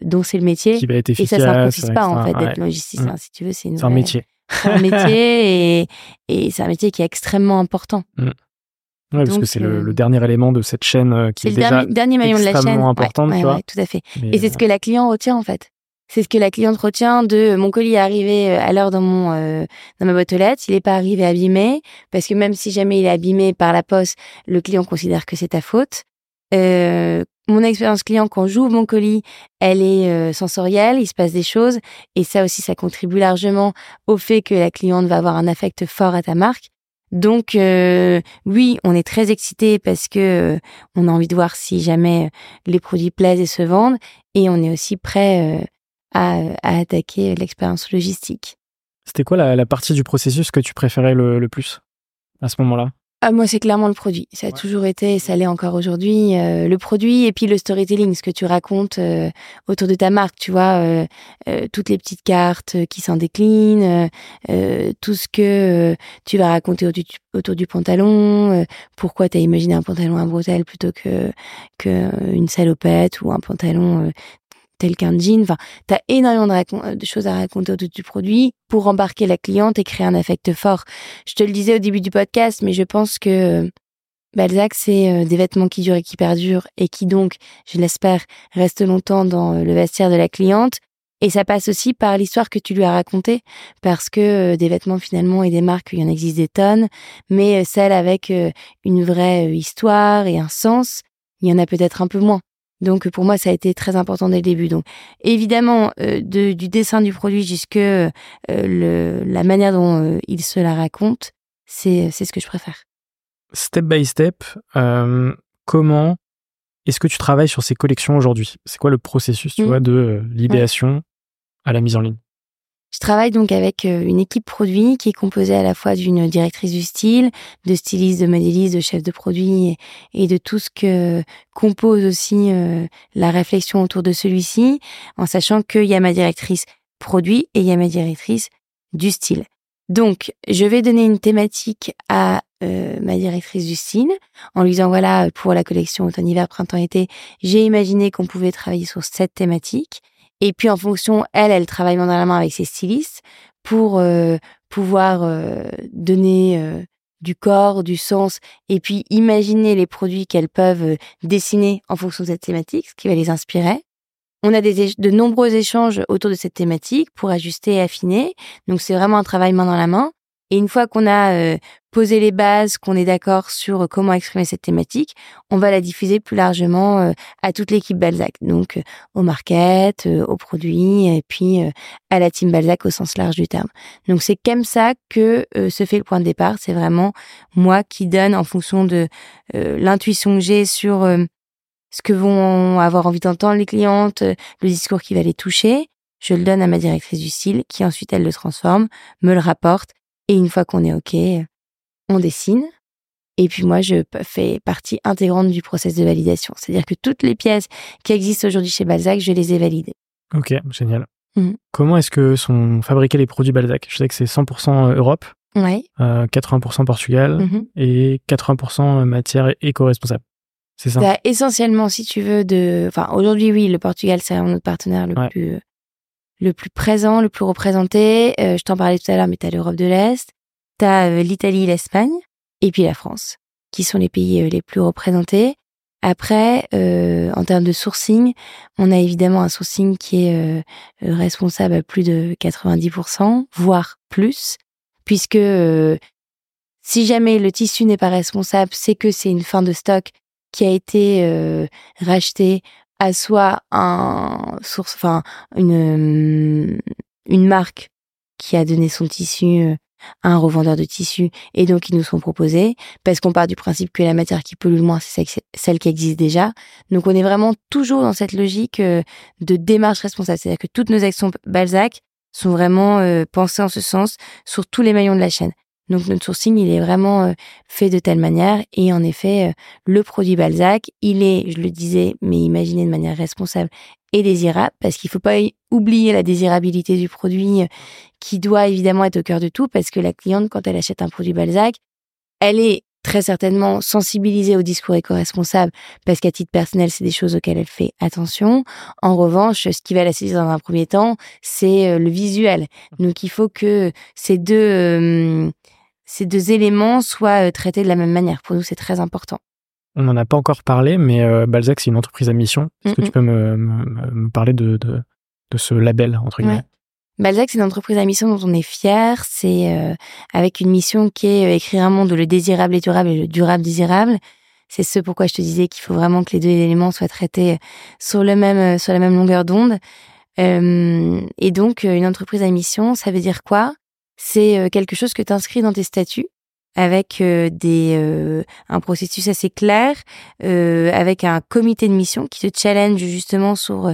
dont c'est le métier qui va être efficace, et ça s'improvise pas en fait d'être logisticien. Mm. Si tu veux, c'est un métier. C'est un métier et, et c'est un métier qui est extrêmement important. Mm. Ouais, parce que c'est le, dernier élément de cette chaîne qui est, le déjà dernier, maillon de la chaîne. importante, tu vois. tout à fait. et c'est ce que la client retient en fait c'est ce que la cliente retient de mon colis est arrivé euh, à l'heure dans mon euh, dans ma boîte aux lettres, il n'est pas arrivé abîmé parce que même si jamais il est abîmé par la poste, le client considère que c'est ta faute. Euh, mon expérience client quand j'ouvre mon colis, elle est euh, sensorielle, il se passe des choses et ça aussi ça contribue largement au fait que la cliente va avoir un affect fort à ta marque. Donc oui, on est très excité parce que on a envie de voir si jamais les produits plaisent et se vendent et on est aussi prêt à, attaquer l'expérience logistique. C'était quoi la, partie du processus que tu préférais le, plus à ce moment-là? Ah, moi, c'est clairement le produit. Ça a toujours été, ça l'est encore aujourd'hui, euh, le produit et puis le storytelling, ce que tu racontes euh, autour de ta marque, tu vois, euh, toutes les petites cartes qui s'en déclinent, tout ce que tu vas raconter autour du, autour du pantalon, pourquoi tu as imaginé un pantalon à bretelles plutôt que, que une salopette ou un pantalon tel qu'un jean. Enfin, tu as énormément de, choses à raconter autour du produit pour embarquer la cliente et créer un affect fort. Je te le disais au début du podcast, mais je pense que Balzac, c'est euh, des vêtements qui durent et qui perdurent et qui donc, je l'espère, restent longtemps dans euh, le vestiaire de la cliente. Et ça passe aussi par l'histoire que tu lui as racontée, parce que euh, des vêtements finalement et des marques, il y en existe des tonnes, mais celles avec une vraie histoire et un sens, il y en a peut-être un peu moins. Donc pour moi, ça a été très important dès le début. Donc évidemment, euh, du dessin du produit jusque euh, la manière dont euh, il se la raconte, c'est c'est ce que je préfère. Step by step, comment est-ce que tu travailles sur ces collections aujourd'hui? C'est quoi le processus, tu mmh. vois, de l'idéation à la mise en ligne? Je travaille donc avec euh, une équipe produit qui est composée à la fois d'une directrice du style, de styliste, de modéliste, de chef de produit et, de tout ce que compose aussi euh, la réflexion autour de celui-ci, en sachant qu'il y a ma directrice produit et il y a ma directrice du style. Donc, je vais donner une thématique à euh, ma directrice du style en lui disant voilà pour la collection automne-hiver, printemps-été, j'ai imaginé qu'on pouvait travailler sur cette thématique. Et puis en fonction, elle, elle travaille main dans la main avec ses stylistes pour euh, pouvoir euh, donner euh, du corps, du sens, et puis imaginer les produits qu'elles peuvent dessiner en fonction de cette thématique, ce qui va les inspirer. On a de nombreux échanges autour de cette thématique pour ajuster et affiner. Donc c'est vraiment un travail main dans la main. Et une fois qu'on a euh, posé les bases, qu'on est d'accord sur comment exprimer cette thématique, on va la diffuser plus largement euh, à toute l'équipe Balzac, donc euh, au market, aux produits, et puis à la team Balzac au sens large du terme. Donc c'est comme ça que se fait le point de départ. C'est vraiment moi qui donne en fonction de l'intuition que j'ai sur ce que vont avoir envie d'entendre les clientes, le discours qui va les toucher. Je le donne à ma directrice du style, qui ensuite elle le transforme, me le rapporte et une fois qu'on est OK, on dessine. Et puis moi, je fais partie intégrante du process de validation. C'est-à-dire que toutes les pièces qui existent aujourd'hui chez Balzac, je les ai validées. Ok, génial. Mmh. Comment est-ce que sont fabriqués les produits Balzac? Je sais que c'est 100% euh, Europe, ouais. 80% euh, Portugal mmh et 80% matière éco-responsable. C'est ça? Bah, Essentiellement, si tu veux, de. Enfin, aujourd'hui, oui, le Portugal, c'est notre partenaire le plus le plus présent, le plus représenté. Euh, je t'en parlais tout à l'heure, mais tu as l'Europe de l'Est, tu as euh, l'Italie, l'Espagne, et puis la France, qui sont les pays euh, les plus représentés. Après, en termes de sourcing, on a évidemment un sourcing qui est responsable à plus de 90%, voire plus, puisque si jamais le tissu n'est pas responsable, c'est que c'est une fin de stock qui a été rachetée à soit un source, enfin une une marque qui a donné son tissu euh, à un revendeur de tissu et donc ils nous sont proposés parce qu'on part du principe que la matière qui pollue le moins c'est celle qui existe déjà. Donc on est vraiment toujours dans cette logique euh, de démarche responsable, c'est-à-dire que toutes nos actions Balzac sont vraiment euh, pensés en ce sens sur tous les maillons de la chaîne. Donc notre sourcing, il est vraiment euh, fait de telle manière. Et en effet, euh, le produit Balzac, il est, je le disais, mais imaginé de manière responsable et désirable, parce qu'il faut pas oublier la désirabilité du produit qui doit évidemment être au cœur de tout, parce que la cliente, quand elle achète un produit Balzac, elle est très certainement sensibilisée au discours éco-responsable parce qu'à titre personnel, c'est des choses auxquelles elle fait attention. En revanche, ce qui va la saisir dans un premier temps, c'est euh, le visuel. Donc, il faut que ces deux, euh, ces deux éléments soient euh, traités de la même manière. Pour nous, c'est très important. On n'en a pas encore parlé, mais Balzac, c'est une entreprise à mission. Est-ce que tu peux me, me, parler de, de, de, ce label, entre guillemets? Balzac, c'est une entreprise à mission dont on est fier. C'est euh, avec une mission qui est euh, écrire un monde où le désirable est durable et le durable désirable. C'est ce pourquoi je te disais qu'il faut vraiment que les deux éléments soient traités sur le même euh, sur la même longueur d'onde. et donc, une entreprise à mission, ça veut dire quoi? C'est quelque chose que tu inscris dans tes statuts avec des un processus assez clair, avec un comité de mission qui te challenge justement sur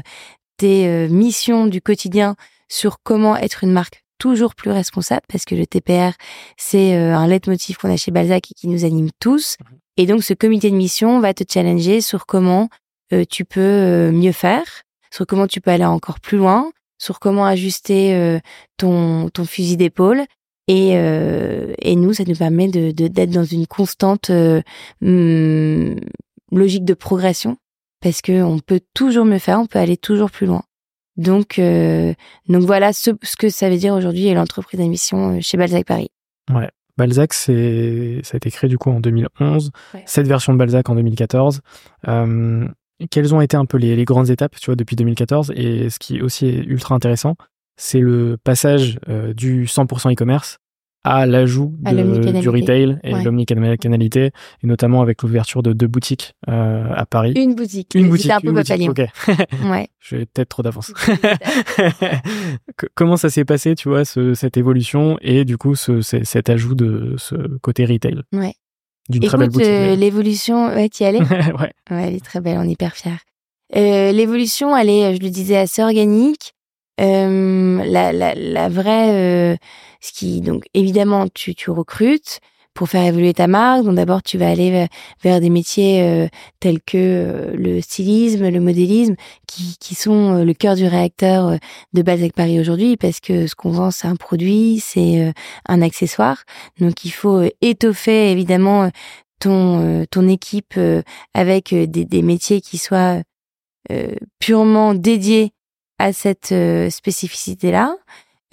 tes missions du quotidien sur comment être une marque toujours plus responsable parce que le TPR, c'est euh, un leitmotiv qu'on a chez Balzac et qui nous anime tous. Mhm. Et donc, ce comité de mission va te challenger sur comment euh, tu peux euh, mieux faire, sur comment tu peux aller encore plus loin, sur comment ajuster ton, ton fusil d'épaule. Et, et nous, ça nous permet de d'être dans une constante hmm, logique de progression parce que on peut toujours mieux faire, on peut aller toujours plus loin. Donc, euh, donc voilà ce, ce, que ça veut dire aujourd'hui l'entreprise d'émission euh, chez Balzac Paris. Ouais. Balzac, c'est, ça a été créé du coup en 2011. Cette version de Balzac en 2014. Euh, quelles ont été un peu les, les, grandes étapes, tu vois, depuis 2014 Et ce qui est aussi ultra intéressant, c'est le passage euh, du 100% e-commerce à l'ajout du retail et l'omnicanalité, et notamment avec l'ouverture de deux boutiques euh, à Paris. Une boutique. Une boutique. un peu boutique. Ok. [laughs] ouais. J'ai peut-être trop d'avance. [laughs] Comment ça s'est passé, tu vois, ce, cette évolution et du coup ce, cet ajout de ce côté retail? Ouais. D'une très belle boutique. Euh, l'évolution, ouais, tu y allais? [laughs] Ouais. ouais. Elle est très belle, on est hyper fiers. Euh, l'évolution, elle est, je le disais, assez organique. La, la, la vraie, ce qui donc évidemment tu, tu recrutes pour faire évoluer ta marque. Donc d'abord tu vas aller vers, des métiers euh, tels que euh, le stylisme, le modélisme, qui, qui sont le cœur du réacteur de Balzac Paris aujourd'hui, parce que ce qu'on vend c'est un produit, c'est un accessoire. Donc il faut étoffer évidemment ton ton équipe avec des, des métiers qui soient purement dédiés à cette euh, spécificité-là.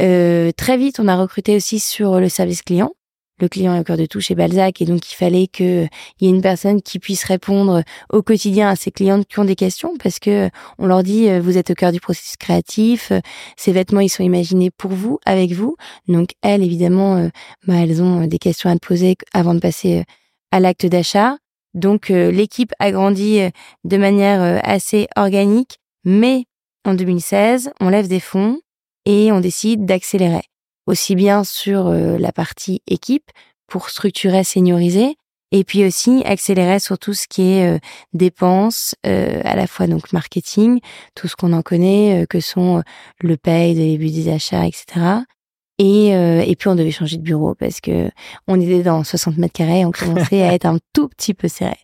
Euh, très vite, on a recruté aussi sur le service client. Le client est au cœur de tout chez Balzac et donc il fallait qu'il y ait une personne qui puisse répondre au quotidien à ses clientes qui ont des questions parce que on leur dit euh, vous êtes au cœur du processus créatif, ces vêtements ils sont imaginés pour vous, avec vous. Donc elles évidemment, bah, elles ont des questions à te poser avant de passer à l'acte d'achat. Donc l'équipe a grandi de manière assez organique, mais en 2016, on lève des fonds et on décide d'accélérer, aussi bien sur euh, la partie équipe pour structurer, senioriser, et puis aussi accélérer sur tout ce qui est euh, dépenses, euh, à la fois donc marketing, tout ce qu'on en connaît, que sont le paye, le début des achats, etc. Et, euh, et puis on devait changer de bureau parce que on était dans 60 mètres carrés, on commençait à [laughs] être un tout petit peu serré.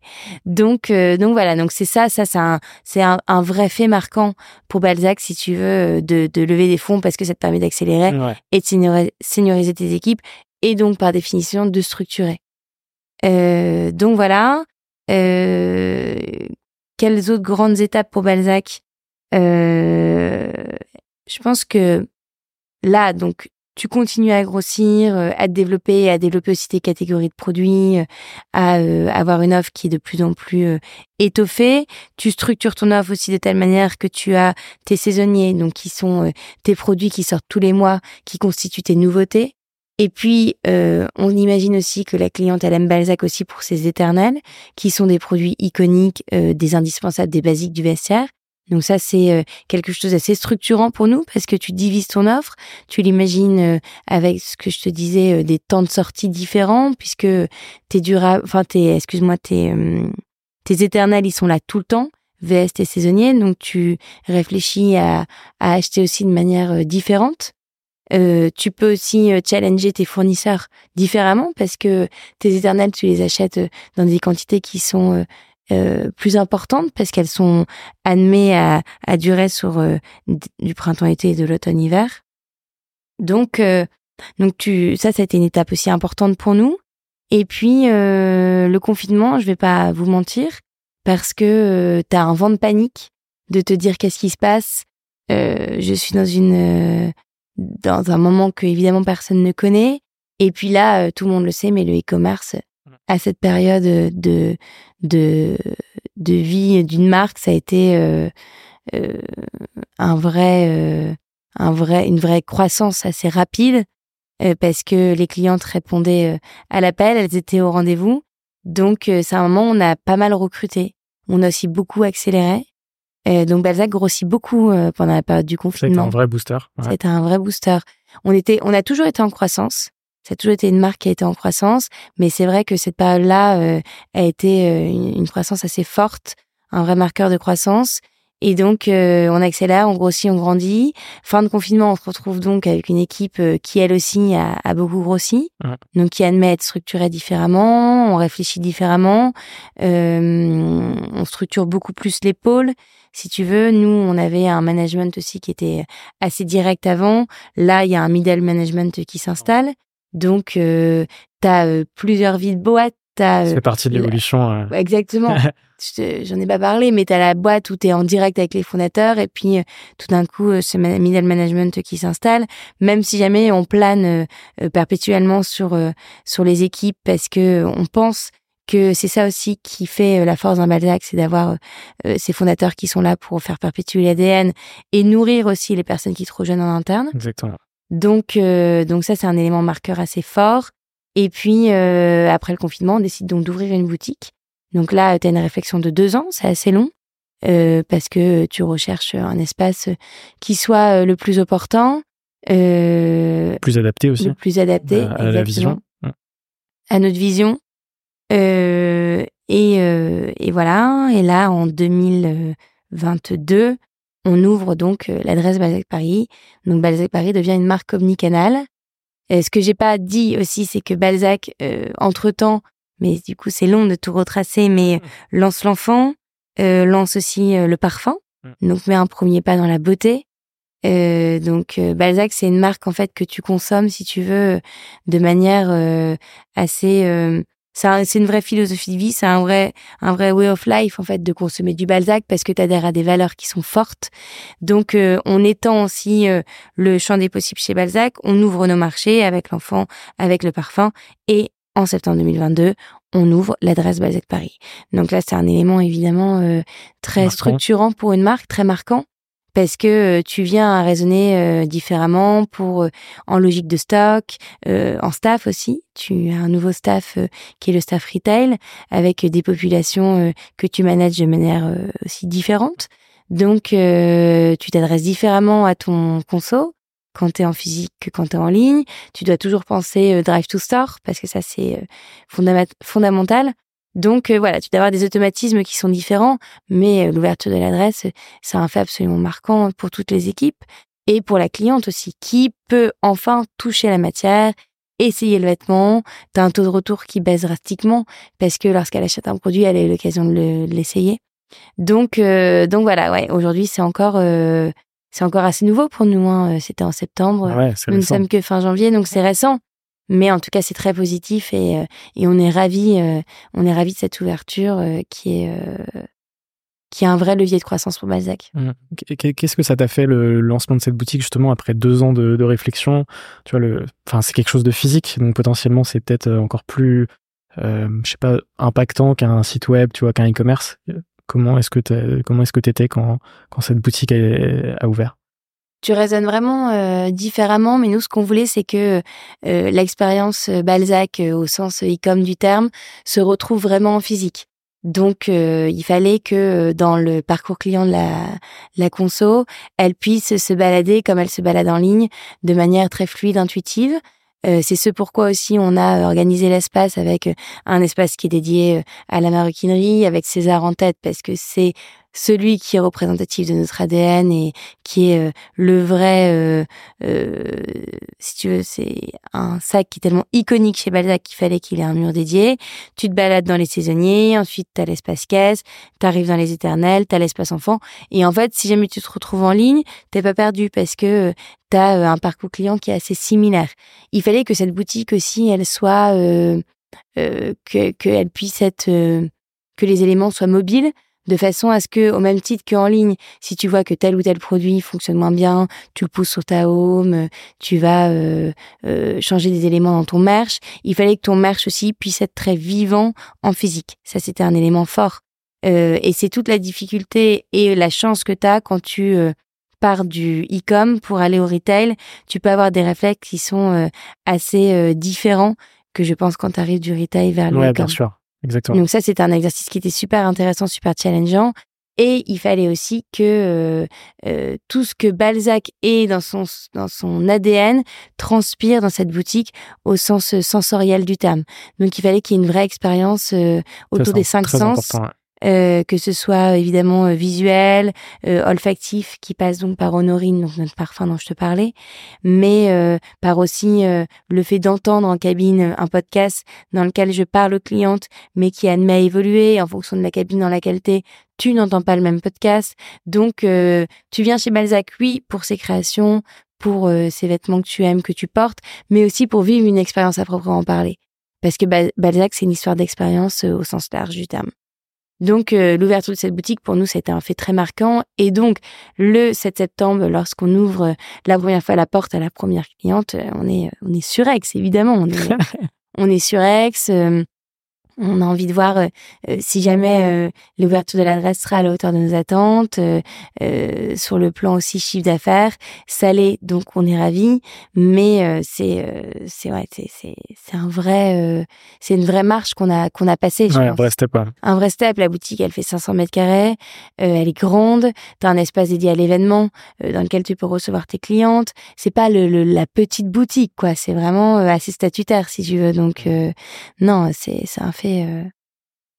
Donc euh, donc voilà, donc c'est ça, ça c'est un c'est un, un, vrai fait marquant pour Balzac si tu veux de, de lever des fonds parce que ça te permet d'accélérer et de senioriser, tes équipes et donc par définition de structurer. Euh, donc voilà. Euh, quelles autres grandes étapes pour Balzac? Euh, Je pense que là, donc tu continues à grossir, euh, à te développer, à développer aussi tes catégories de produits, euh, à euh, avoir une offre qui est de plus en plus étoffée. Tu structures ton offre aussi de telle manière que tu as tes saisonniers, donc qui sont tes produits qui sortent tous les mois, qui constituent tes nouveautés. Et puis, on imagine aussi que la cliente, elle aime Balzac aussi pour ses éternels, qui sont des produits iconiques, des indispensables, des basiques du vestiaire. Donc ça, c'est euh, quelque chose d'assez structurant pour nous parce que tu divises ton offre, tu l'imagines euh, avec ce que je te disais, euh, des temps de sortie différents puisque tes durables, enfin tes, excuse-moi, tes, tes éternels, ils sont là tout le temps. VS, tes saisonniers, donc tu réfléchis à, à acheter aussi de manière différente. tu peux aussi challenger tes fournisseurs différemment parce que tes éternels, tu les achètes dans des quantités qui sont plus importantes parce qu'elles sont admises à, à durer sur du printemps-été et de l'automne-hiver. Donc, donc tu, ça, été une étape aussi importante pour nous. Et puis le confinement, je vais pas vous mentir, parce que tu as un vent de panique de te dire qu'est-ce qui se passe. je suis dans une dans un moment que évidemment personne ne connaît. Et puis là, tout le monde le sait, mais le e-commerce à cette période de de de vie d'une marque, ça a été euh, un vrai un vrai une vraie croissance assez rapide parce que les clientes répondaient à l'appel, elles étaient au rendez-vous. Donc c'est un moment où on a pas mal recruté. On a aussi beaucoup accéléré. donc Balzac grossit beaucoup pendant la période du confinement. C'était un vrai booster. C'était un vrai booster. On était, on a toujours été en croissance. Ça a toujours été une marque qui a été en croissance, mais c'est vrai que cette période-là a été une croissance assez forte, un vrai marqueur de croissance. Et donc, euh, on accélère, on grossit, on grandit. Fin de confinement, on se retrouve donc avec une équipe euh, qui, elle aussi, a, a beaucoup grossi. Donc, qui admet être structurée différemment, on réfléchit différemment, euh, on structure beaucoup plus les pôles. Si tu veux, nous, on avait un management aussi qui était assez direct avant. Là, il y a un middle management qui s'installe. Donc, euh, tu as plusieurs vies de boîte, ça fait partie de l'évolution. Exactement. [laughs] J'en ai pas parlé, mais tu as la boîte où tu es en direct avec les fondateurs et puis euh, tout d'un coup, euh, ce middle management qui s'installe. Même si jamais on plane euh, perpétuellement sur, sur les équipes parce que on pense que c'est ça aussi qui fait la force d'un Balzac, c'est d'avoir ces fondateurs qui sont là pour faire perpétuer l'ADN et nourrir aussi les personnes qui se rejoignent en interne. Exactement. Donc, donc ça, c'est un élément marqueur assez fort. Et puis, après le confinement, on décide donc d'ouvrir une boutique donc là, tu as une réflexion de deux ans, c'est assez long, euh, parce que tu recherches un espace qui soit euh, le plus opportun. Euh, plus adapté aussi. Le plus adapté. À, la vision. À notre vision. Euh, et, euh, et voilà. Et là, en 2022, on ouvre donc l'adresse Balzac Paris. Donc Balzac Paris devient une marque omnicanal. Et ce que j'ai pas dit aussi, c'est que Balzac, entre temps, mais du coup c'est long de tout retracer, mais mmh. lance l'enfant, euh, lance aussi euh, le parfum, mmh. donc met un premier pas dans la beauté. Euh, donc euh, Balzac c'est une marque en fait que tu consommes si tu veux de manière assez c'est une vraie philosophie de vie, c'est un vrai un vrai way of life en fait de consommer du Balzac parce que tu adhères à des valeurs qui sont fortes. Donc on étend aussi le champ des possibles chez Balzac, on ouvre nos marchés avec l'enfant, avec le parfum et en septembre 2022, on ouvre l'adresse Balzac Paris. Donc là, c'est un élément évidemment euh, très structurant pour une marque, très marquant, parce que euh, tu viens à raisonner euh, différemment pour en logique de stock, en staff aussi. Tu as un nouveau staff qui est le staff retail, avec des populations que tu manages de manière aussi différente. Donc, tu t'adresses différemment à ton conso quand tu es en physique que quand tu es en ligne. Tu dois toujours penser euh, drive to store parce que ça c'est euh, fondamental. Donc euh, voilà, tu dois avoir des automatismes qui sont différents, mais l'ouverture de l'adresse, c'est un fait absolument marquant pour toutes les équipes et pour la cliente aussi, qui peut enfin toucher la matière, essayer le vêtement. Tu as un taux de retour qui baisse drastiquement parce que lorsqu'elle achète un produit, elle a eu l'occasion de l'essayer. Donc, donc voilà, ouais, aujourd'hui c'est encore c'est encore assez nouveau pour nous. Hein. Euh, c'était en septembre. nous ne sommes que fin janvier, donc c'est récent. Mais en tout cas, c'est très positif et, euh, on est ravis. Euh, on est ravis de cette ouverture qui est qui est un vrai levier de croissance pour Balzac. Mmh. Qu'est-ce que ça t'a fait le lancement de cette boutique justement après deux ans de, réflexion? Tu vois, enfin, c'est quelque chose de physique, donc potentiellement c'est peut-être encore plus, euh, je sais pas, impactant qu'un site web, tu vois, qu'un e-commerce. Comment est-ce que comment est-ce que étais quand quand cette boutique a, ouvert? Tu raisonnes vraiment euh, différemment, mais nous, ce qu'on voulait, c'est que euh, l'expérience Balzac, euh, au sens e-com du terme, se retrouve vraiment en physique. Donc, il fallait que dans le parcours client de la, la conso, elle puisse se balader comme elle se balade en ligne, de manière très fluide, intuitive. Euh, c'est ce pourquoi aussi on a organisé l'espace avec euh, un espace qui est dédié euh, à la maroquinerie, avec César en tête, parce que c'est celui qui est représentatif de notre ADN et qui est euh, le vrai, euh, euh, si tu veux, c'est un sac qui est tellement iconique chez Balzac qu'il fallait qu'il ait un mur dédié. Tu te balades dans les saisonniers, ensuite t'as l'espace caisse, t'arrives dans les éternels, t'as l'espace enfant. Et en fait, si jamais tu te retrouves en ligne, t'es pas perdu parce que t'as un parcours client qui est assez similaire. Il fallait que cette boutique aussi, elle soit, que qu'elle puisse être, que les éléments soient mobiles de façon à ce que, au même titre qu'en ligne, si tu vois que tel ou tel produit fonctionne moins bien, tu le pousses sur ta home, tu vas euh, euh, changer des éléments dans ton merch. Il fallait que ton merch aussi puisse être très vivant en physique. Ça, c'était un élément fort. Euh, et c'est toute la difficulté et la chance que tu as quand tu pars du e-com pour aller au retail. Tu peux avoir des réflexes qui sont assez différents que je pense quand tu arrives du retail vers le ouais, bien sûr. Exactement. Donc ça, c'était un exercice qui était super intéressant, super challengeant. Et il fallait aussi que euh, euh, tout ce que Balzac est dans son, dans son ADN transpire dans cette boutique au sens sensoriel du terme. Donc il fallait qu'il y ait une vraie expérience euh, autour des cinq sens. Euh, que ce soit évidemment euh, visuel, euh, olfactif, qui passe donc par Honorine, donc notre parfum dont je te parlais, mais par aussi le fait d'entendre en cabine un podcast dans lequel je parle aux clientes, mais qui admet évoluer en fonction de la cabine dans laquelle tu tu n'entends pas le même podcast. Donc, tu viens chez Balzac, oui, pour ses créations, pour ces vêtements que tu aimes, que tu portes, mais aussi pour vivre une expérience à proprement parler. Parce que Balzac, c'est une histoire d'expérience au sens large du terme. Donc euh, l'ouverture de cette boutique pour nous c'était un fait très marquant. Et donc le 7 septembre lorsqu'on ouvre euh, la première fois la porte à la première cliente, euh, on est on est sur Aix évidemment, on est [laughs] on est sur Aix, on a envie de voir euh, euh, si jamais euh, l'ouverture de l'adresse sera à la hauteur de nos attentes, sur le plan aussi chiffre d'affaires, ça l'est, donc on est ravis, mais c'est c'est ouais, c'est c'est un vrai c'est une vraie marche qu'on a qu'on a passée. Ouais, un vrai step. Un vrai step. La boutique, elle fait 500 mètres carrés, elle est grande, t'as un espace dédié à l'événement dans lequel tu peux recevoir tes clientes. C'est pas le, la petite boutique quoi, c'est vraiment assez statutaire si tu veux. Donc non, c'est c'est un fait euh,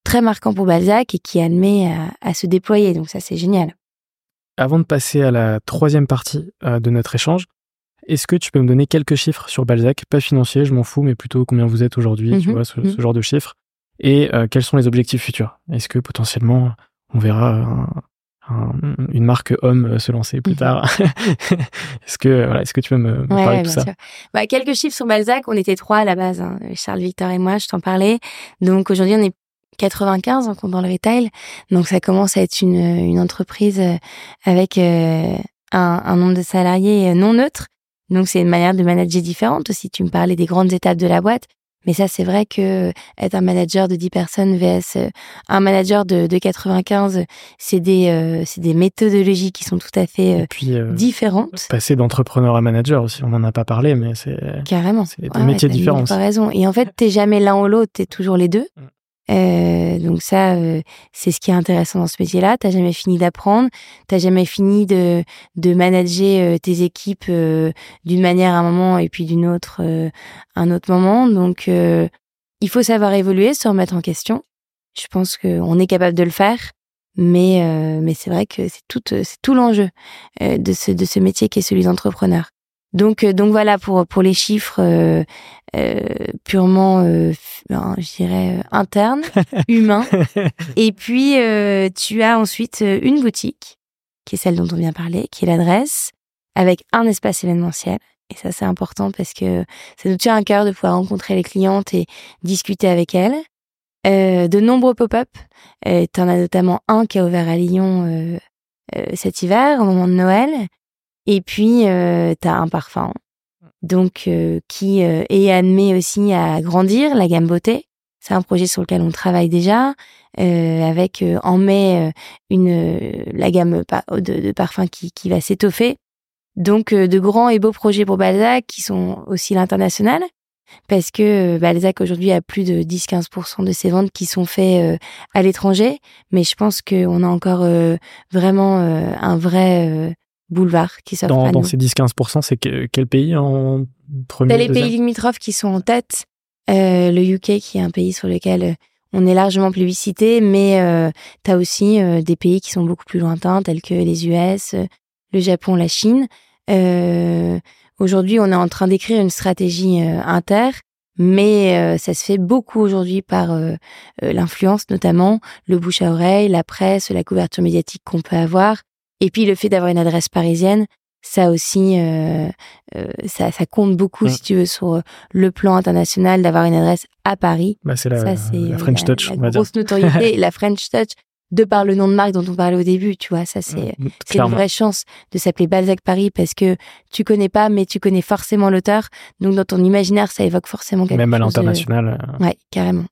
très marquant pour Balzac et qui admet à, se déployer. Donc ça, c'est génial. Avant de passer à la troisième partie euh, de notre échange, est-ce que tu peux me donner quelques chiffres sur Balzac? Pas financiers, je m'en fous, mais plutôt combien vous êtes aujourd'hui, tu mhm. vois, ce, mhm. genre de chiffres. Et euh, quels sont les objectifs futurs? Est-ce que potentiellement on verra une marque homme se lancer plus mhm. tard. [laughs] est-ce que voilà, est-ce que tu peux me, parler de tout ça? bah, Quelques chiffres sur Balzac. On était trois à la base, hein. Charles, Victor et moi. Je t'en parlais. Donc aujourd'hui, on est 95 en comptant le retail. Donc ça commence à être une, une entreprise euh, avec euh, un, un, nombre de salariés euh, non neutre. Donc c'est une manière de manager différente aussi. Tu me parlais des grandes étapes de la boîte. Mais ça, c'est vrai que être un manager de 10 personnes vs euh, un manager de, de 95, c'est des, euh, c'est des méthodologies qui sont tout à fait euh, différentes. Passer d'entrepreneur à manager aussi, on n'en a pas parlé, mais c'est carrément. C'est des métiers différents. Tu raison. Et en fait, t'es jamais l'un ou l'autre, t'es toujours les deux. Euh, donc ça, euh, c'est ce qui est intéressant dans ce métier-là. T'as jamais fini d'apprendre, t'as jamais fini de de manager euh, tes équipes d'une manière à un moment et puis d'une autre à un autre moment. Donc il faut savoir évoluer, se remettre en question. Je pense qu'on est capable de le faire, mais mais c'est vrai que c'est tout c'est tout l'enjeu de ce de ce métier qui est celui d'entrepreneur. Donc, euh, donc voilà pour pour les chiffres euh, euh purement, euh, ben, je dirais internes, [laughs] humains. Et puis tu as ensuite une boutique qui est celle dont on vient parler, qui est l'adresse, avec un espace événementiel. Et ça c'est important parce que ça nous tient à cœur de pouvoir rencontrer les clientes et discuter avec elles. de nombreux pop-up. Euh, tu en as notamment un qui a ouvert à Lyon cet hiver au moment de Noël et puis, euh, tu as un parfum, donc euh, qui euh, est admis aussi à grandir, la gamme beauté. C'est un projet sur lequel on travaille déjà, euh, avec euh, en mai une la gamme de, parfums qui, qui va s'étoffer. Donc de grands et beaux projets pour Balzac qui sont aussi l'international, parce que Balzac aujourd'hui a plus de 10-15% de ses ventes qui sont faites à l'étranger, mais je pense qu'on a encore vraiment un vrai boulevard qui s'offre dans, dans ces 10-15%, c'est quel pays en premier Les pays limitrophes qui sont en tête. Euh, le UK qui est un pays sur lequel euh, on est largement plébiscité, mais euh, tu as aussi euh, des pays qui sont beaucoup plus lointains, tels que les US, le Japon, la Chine. Aujourd'hui, on est en train d'écrire une stratégie inter, mais ça se fait beaucoup aujourd'hui par l'influence, notamment le bouche à oreille, la presse, la couverture médiatique qu'on peut avoir, et puis le fait d'avoir une adresse parisienne ça aussi, euh, euh, ça, ça, compte beaucoup, si tu veux, sur le plan international, d'avoir une adresse à Paris. Bah, c'est la, la, French Touch, la, grosse notoriété, [laughs] la French Touch, de par le nom de marque dont on parlait au début, tu vois, ça c'est mm, c'est une vraie chance de s'appeler Balzac Paris parce que tu connais pas, mais tu connais forcément l'auteur, donc dans ton imaginaire, ça évoque forcément quelque Même chose. Même à l'international. Euh. Ouais, carrément.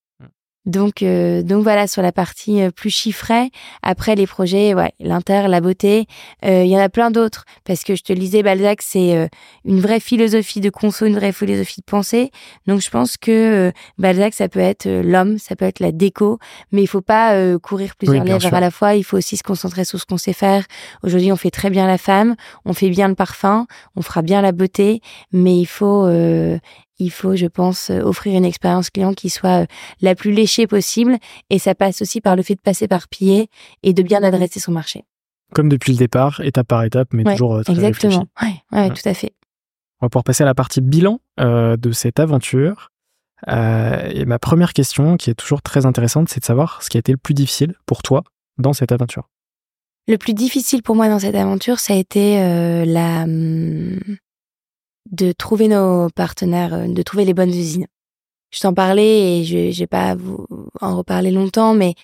Donc, euh, donc voilà sur la partie euh, plus chiffrée. Après les projets, ouais, l'inter, la beauté, euh, il y en a plein d'autres parce que je te le disais, Balzac, c'est une vraie philosophie de conso, une vraie philosophie de pensée. Donc je pense que Balzac, ça peut être l'homme, ça peut être la déco, mais il faut pas courir plusieurs lèvres à la fois. Il faut aussi se concentrer sur ce qu'on sait faire. Aujourd'hui, on fait très bien la femme, on fait bien le parfum, on fera bien la beauté, mais il faut il faut, je pense, euh, offrir une expérience client qui soit euh, la plus léchée possible. Et ça passe aussi par le fait de passer par pied et de bien adresser son marché. Comme depuis le départ, étape par étape, mais toujours euh, très Exactement. Ouais, ouais, tout à fait. On va pouvoir passer à la partie bilan de cette aventure. et ma première question, qui est toujours très intéressante, c'est de savoir ce qui a été le plus difficile pour toi dans cette aventure. Le plus difficile pour moi dans cette aventure, ça a été la, hum, de trouver nos partenaires, euh, de trouver les bonnes usines. Je t'en parlais et je vais pas vous en reparler longtemps, mais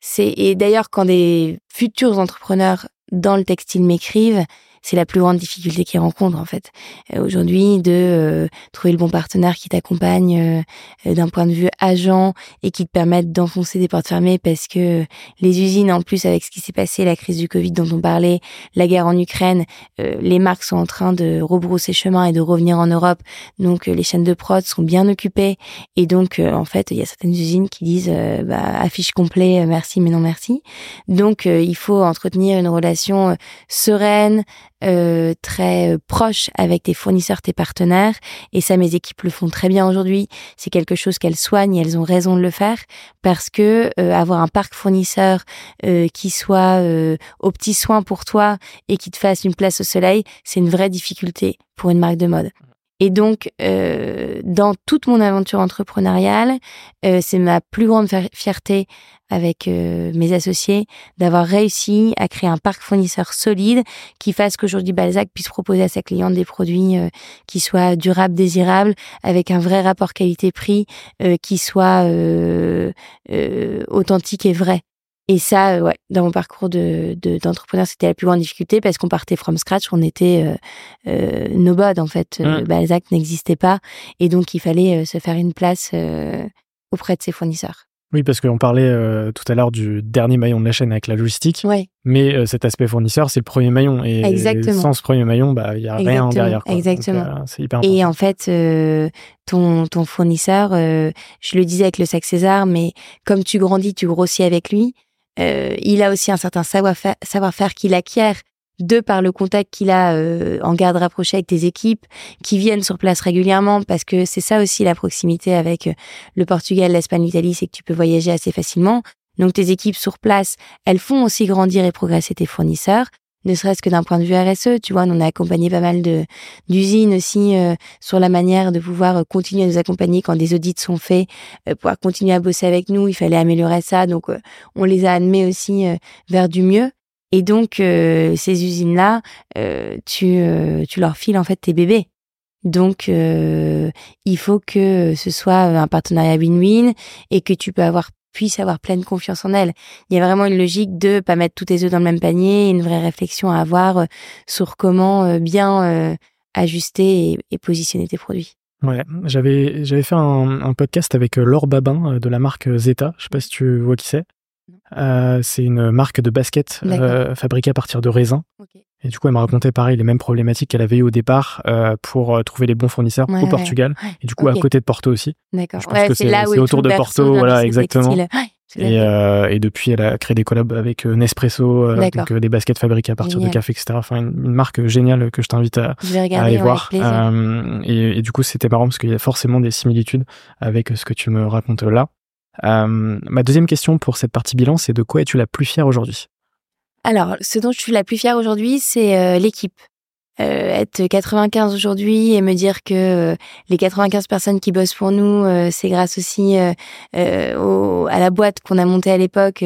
c'est et d'ailleurs quand des futurs entrepreneurs dans le textile m'écrivent, c'est la plus grande difficulté qu'ils rencontrent en fait. Euh, aujourd'hui de euh, trouver le bon partenaire qui t'accompagne euh, d'un point de vue agent et qui te permette d'enfoncer des portes fermées parce que les usines en plus avec ce qui s'est passé la crise du Covid dont on parlait la guerre en Ukraine les marques sont en train de rebrousser chemin et de revenir en Europe. Donc les chaînes de prod sont bien occupées et donc en fait il y a certaines usines qui disent bah, affiche complet merci mais non merci. Donc il faut entretenir une relation sereine euh, très euh, proche avec tes fournisseurs, tes partenaires. Et ça, mes équipes le font très bien aujourd'hui. C'est quelque chose qu'elles soignent et elles ont raison de le faire parce que euh, avoir un parc fournisseur qui soit aux petits soins pour toi et qui te fasse une place au soleil, c'est une vraie difficulté pour une marque de mode. Et donc, euh, dans toute mon aventure entrepreneuriale, euh, c'est ma plus grande fierté avec euh, mes associés d'avoir réussi à créer un parc fournisseur solide qui fasse qu'aujourd'hui Balzac puisse proposer à sa cliente des produits qui soient durables, désirables, avec un vrai rapport qualité-prix qui soit authentique et vrai. Et ça, euh, ouais, dans mon parcours de d'entrepreneur, c'était la plus grande difficulté parce qu'on partait from scratch, on était euh, euh nobody en fait. Euh, mmh. Balzac n'existait pas et donc il fallait se faire une place auprès de ses fournisseurs. Oui, parce qu'on parlait tout à l'heure du dernier maillon de la chaîne avec la logistique. Ouais. Mais cet aspect fournisseur, c'est le premier maillon. Et Exactement. sans ce premier maillon, bah, il n'y a rien derrière. Quoi. Exactement. c'est hyper important. Et en fait, ton, ton fournisseur, je le disais avec le sac César, mais comme tu grandis, tu grossis avec lui. Euh, il a aussi un certain savoir-faire savoir qu'il acquiert de par le contact qu'il a euh, en garde rapprochée avec tes équipes, qui viennent sur place régulièrement, parce que c'est ça aussi la proximité avec euh, le Portugal, l'Espagne, l'Italie, c'est que tu peux voyager assez facilement. Donc tes équipes sur place, elles font aussi grandir et progresser tes fournisseurs ne serait-ce que d'un point de vue RSE, tu vois, on a accompagné pas mal de d'usines aussi euh, sur la manière de pouvoir euh, continuer à nous accompagner quand des audits sont faits, euh, pouvoir continuer à bosser avec nous, il fallait améliorer ça, donc on les a admis aussi vers du mieux. Et donc ces usines-là, tu tu leur files en fait tes bébés. Donc, il faut que ce soit un partenariat win-win et que tu peux avoir puisse avoir pleine confiance en elle. Il y a vraiment une logique de pas mettre tous tes œufs dans le même panier, une vraie réflexion à avoir euh, sur comment euh, bien euh, ajuster et, positionner tes produits. Ouais, j'avais j'avais fait un, podcast avec Laure Babin de la marque Zeta. Je sais pas si tu vois qui c'est. C'est une marque de basket fabriquée à partir de raisins. Et du coup, elle m'a raconté pareil les mêmes problématiques qu'elle avait eues au départ euh, pour euh, trouver les bons fournisseurs au Portugal et du coup à côté de Porto aussi. D'accord. Je pense que c'est autour de Porto, voilà exactement. Et, euh, et, depuis, elle a créé des collabs avec euh, Nespresso, euh, donc des baskets fabriquées à partir de café, etc. Enfin, une, marque géniale que je t'invite à, aller voir. Et, et, du coup, c'était marrant parce qu'il y a forcément des similitudes avec ce que tu me racontes là. Ma deuxième question pour cette partie bilan, c'est de quoi es-tu la plus fière aujourd'hui? Alors, ce dont je suis la plus fière aujourd'hui, c'est l'équipe. Euh, être 95 aujourd'hui et me dire que euh, les 95 personnes qui bossent pour nous, euh, c'est grâce aussi au, à la boîte qu'on a montée à l'époque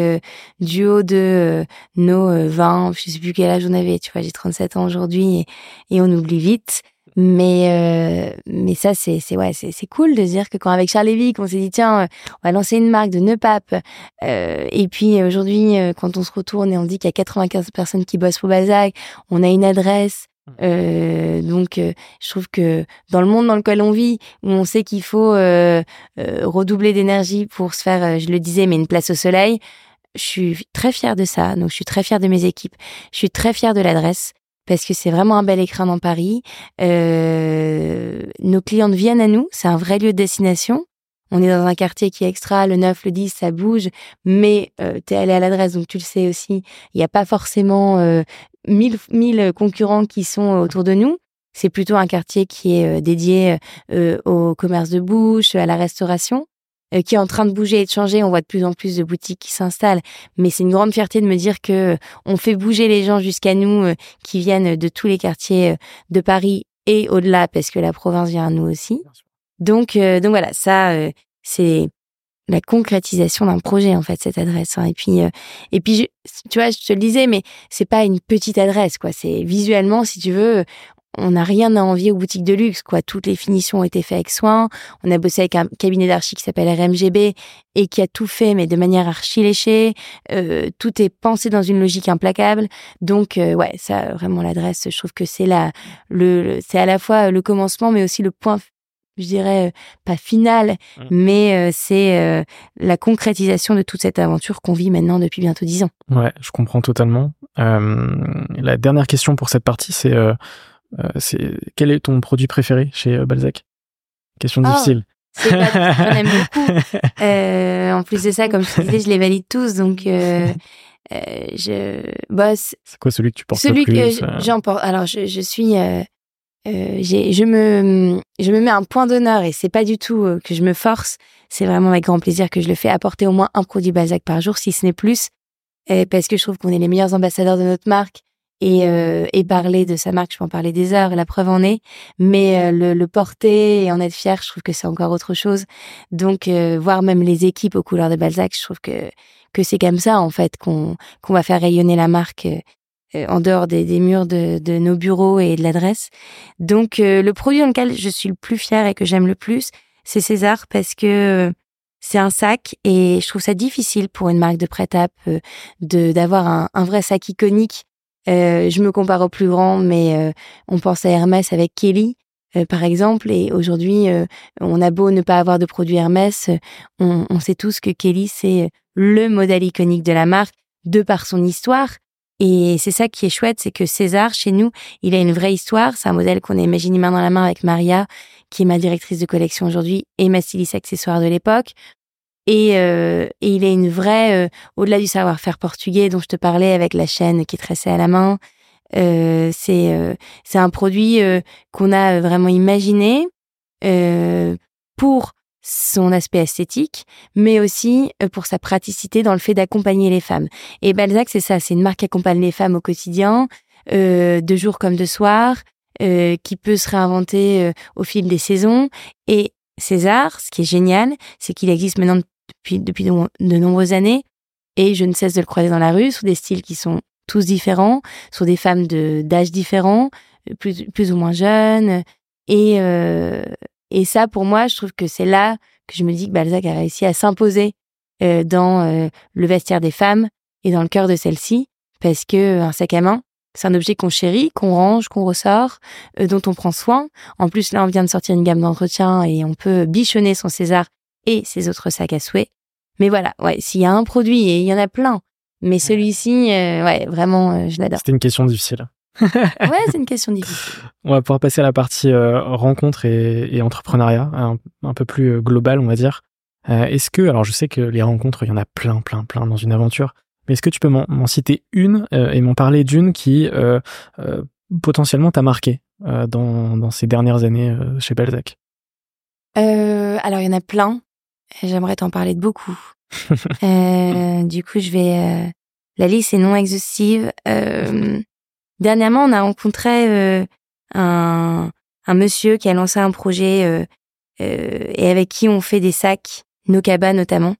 du haut de nos 20, je sais plus quel âge on avait, tu vois, j'ai 37 ans aujourd'hui et, on oublie vite. Mais mais ça c'est c'est ouais c'est c'est cool de dire que quand avec Charles Lévy on s'est dit tiens on va lancer une marque de nœuds papes et puis aujourd'hui quand on se retourne et on dit qu'il y a 95 personnes qui bossent pour Balzac on a une adresse euh, donc, euh, je trouve que dans le monde dans lequel on vit, où on sait qu'il faut euh, euh redoubler d'énergie pour se faire, euh, je le disais, mais une place au soleil, je suis très fière de ça. Donc, je suis très fière de mes équipes. Je suis très fière de l'adresse parce que c'est vraiment un bel écran dans Paris. nos clientes viennent à nous. C'est un vrai lieu de destination. On est dans un quartier qui est extra, le 9, le 10, ça bouge, mais euh, tu es allé à l'adresse, donc tu le sais aussi, il n'y a pas forcément euh, mille, mille concurrents qui sont autour de nous. C'est plutôt un quartier qui est euh, dédié euh, au commerce de bouche, à la restauration, qui est en train de bouger et de changer. On voit de plus en plus de boutiques qui s'installent, mais c'est une grande fierté de me dire que on fait bouger les gens jusqu'à nous, qui viennent de tous les quartiers de Paris et au-delà, parce que la province vient à nous aussi. Donc, euh, donc voilà, ça, euh, c'est la concrétisation d'un projet en fait cette adresse. Hein. Et puis, euh, et puis, tu vois, je te le disais, mais c'est pas une petite adresse, quoi. C'est visuellement, si tu veux, on n'a rien à envier aux boutiques de luxe, quoi. Toutes les finitions ont été faites avec soin. On a bossé avec un cabinet d'archi qui s'appelle RMGB et qui a tout fait, mais de manière archi léchée. tout est pensé dans une logique implacable. Donc, ouais, ça, vraiment l'adresse, je trouve que c'est la, le c'est à la fois le commencement, mais aussi le point je dirais euh, pas finale, mmh. mais euh, c'est euh, la concrétisation de toute cette aventure qu'on vit maintenant depuis bientôt dix ans. Ouais, je comprends totalement. la dernière question pour cette partie, c'est c'est quel est ton produit préféré chez Balzac? Question oh, difficile. J'en aime [laughs] beaucoup. en plus de ça, comme je te disais, je les valide tous, donc je bosse. C'est quoi celui que tu portes celui le plus que j'en porte. Alors, je, je suis euh, je me je me mets un point d'honneur et c'est pas du tout euh, que je me force, c'est vraiment avec grand plaisir que je le fais apporter au moins un produit Balzac par jour si ce n'est plus euh, parce que je trouve qu'on est les meilleurs ambassadeurs de notre marque et et parler de sa marque, je peux en parler des heures, la preuve en est, mais le, le, porter et en être fier, je trouve que c'est encore autre chose. Donc voir même les équipes aux couleurs de Balzac, je trouve que que c'est comme ça en fait qu'on qu'on va faire rayonner la marque euh, en dehors des, des murs de, de, nos bureaux et de l'adresse. Donc euh, le produit dans lequel je suis le plus fière et que j'aime le plus, c'est César parce que c'est un sac et je trouve ça difficile pour une marque de prêt-à de d'avoir un, un, vrai sac iconique. Euh, je me compare au plus grand, mais euh, on pense à Hermès avec Kelly. par exemple, et aujourd'hui, on a beau ne pas avoir de produit Hermès, on, on sait tous que Kelly, c'est le modèle iconique de la marque, de par son histoire, et c'est ça qui est chouette, c'est que César, chez nous, il a une vraie histoire. C'est un modèle qu'on a imaginé main dans la main avec Maria, qui est ma directrice de collection aujourd'hui et ma styliste accessoire de l'époque. Et, euh, et, il a une vraie, euh, au-delà du savoir-faire portugais dont je te parlais avec la chaîne qui est tressée à la main, euh, c'est euh, c'est un produit euh, qu'on a vraiment imaginé pour son aspect esthétique, mais aussi euh, pour sa praticité dans le fait d'accompagner les femmes. Et Balzac, c'est ça, c'est une marque qui accompagne les femmes au quotidien, euh, de jour comme de soir, euh, qui peut se réinventer euh, au fil des saisons. Et César, ce qui est génial, c'est qu'il existe maintenant depuis, depuis de, nombreuses années, et je ne cesse de le croiser dans la rue, sous des styles qui sont tous différents, sur des femmes d'âge différents, plus, plus ou moins jeunes, et, euh, et ça, pour moi, je trouve que c'est là que je me dis que Balzac a réussi à s'imposer euh, dans euh, le vestiaire des femmes et dans le cœur de celles-ci, parce que euh, un sac à main, c'est un objet qu'on chérit, qu'on range, qu'on ressort, dont on prend soin. En plus, là, on vient de sortir une gamme d'entretien et on peut bichonner son César et ses autres sacs à souhait. Mais voilà, ouais, s'il y a un produit, et il y en a plein, mais celui-ci, ouais, vraiment, je l'adore. C'était une question difficile [laughs] ouais, c'est une question [laughs] difficile. On va pouvoir passer à la partie euh, rencontre et, entrepreneuriat, un, peu plus euh, global, on va dire. Euh, est-ce que, alors je sais que les rencontres, il y en a plein, plein, plein dans une aventure, mais est-ce que tu peux m'en citer une et m'en parler d'une qui potentiellement t'a marqué dans, dans, ces dernières années chez Balzac? Alors il y en a plein. J'aimerais t'en parler de beaucoup. [laughs] euh, du coup, je vais. Euh, la liste est non exhaustive. Euh, dernièrement, on a rencontré euh, un, un monsieur qui a lancé un projet et avec qui on fait des sacs, Nokaba notamment.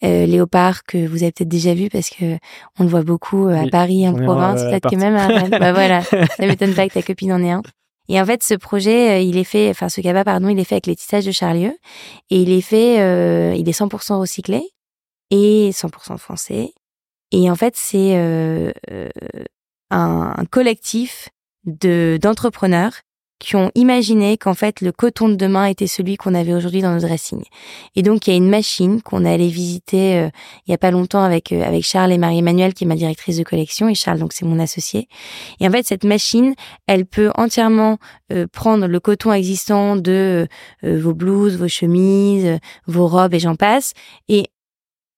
léopard que vous avez peut-être déjà vu parce que on le voit beaucoup à Paris en province peut-être que même à [laughs] bah voilà ça m'étonne pas que ta copine en ait un et en fait, ce projet, il est fait, enfin ce cabas, pardon, il est fait avec les tissages de Charlieu et il est fait, euh, il est 100% recyclé et 100% français. Et en fait, c'est euh, euh, un, collectif de d'entrepreneurs qui ont imaginé qu'en fait le coton de demain était celui qu'on avait aujourd'hui dans nos dressings. Et donc il y a une machine qu'on est allé visiter euh, il y a pas longtemps avec euh, avec Charles et Marie-Emmanuelle qui est ma directrice de collection et Charles donc c'est mon associé. Et en fait cette machine, elle peut entièrement euh, prendre le coton existant de vos blouses, vos chemises, vos robes et j'en passe et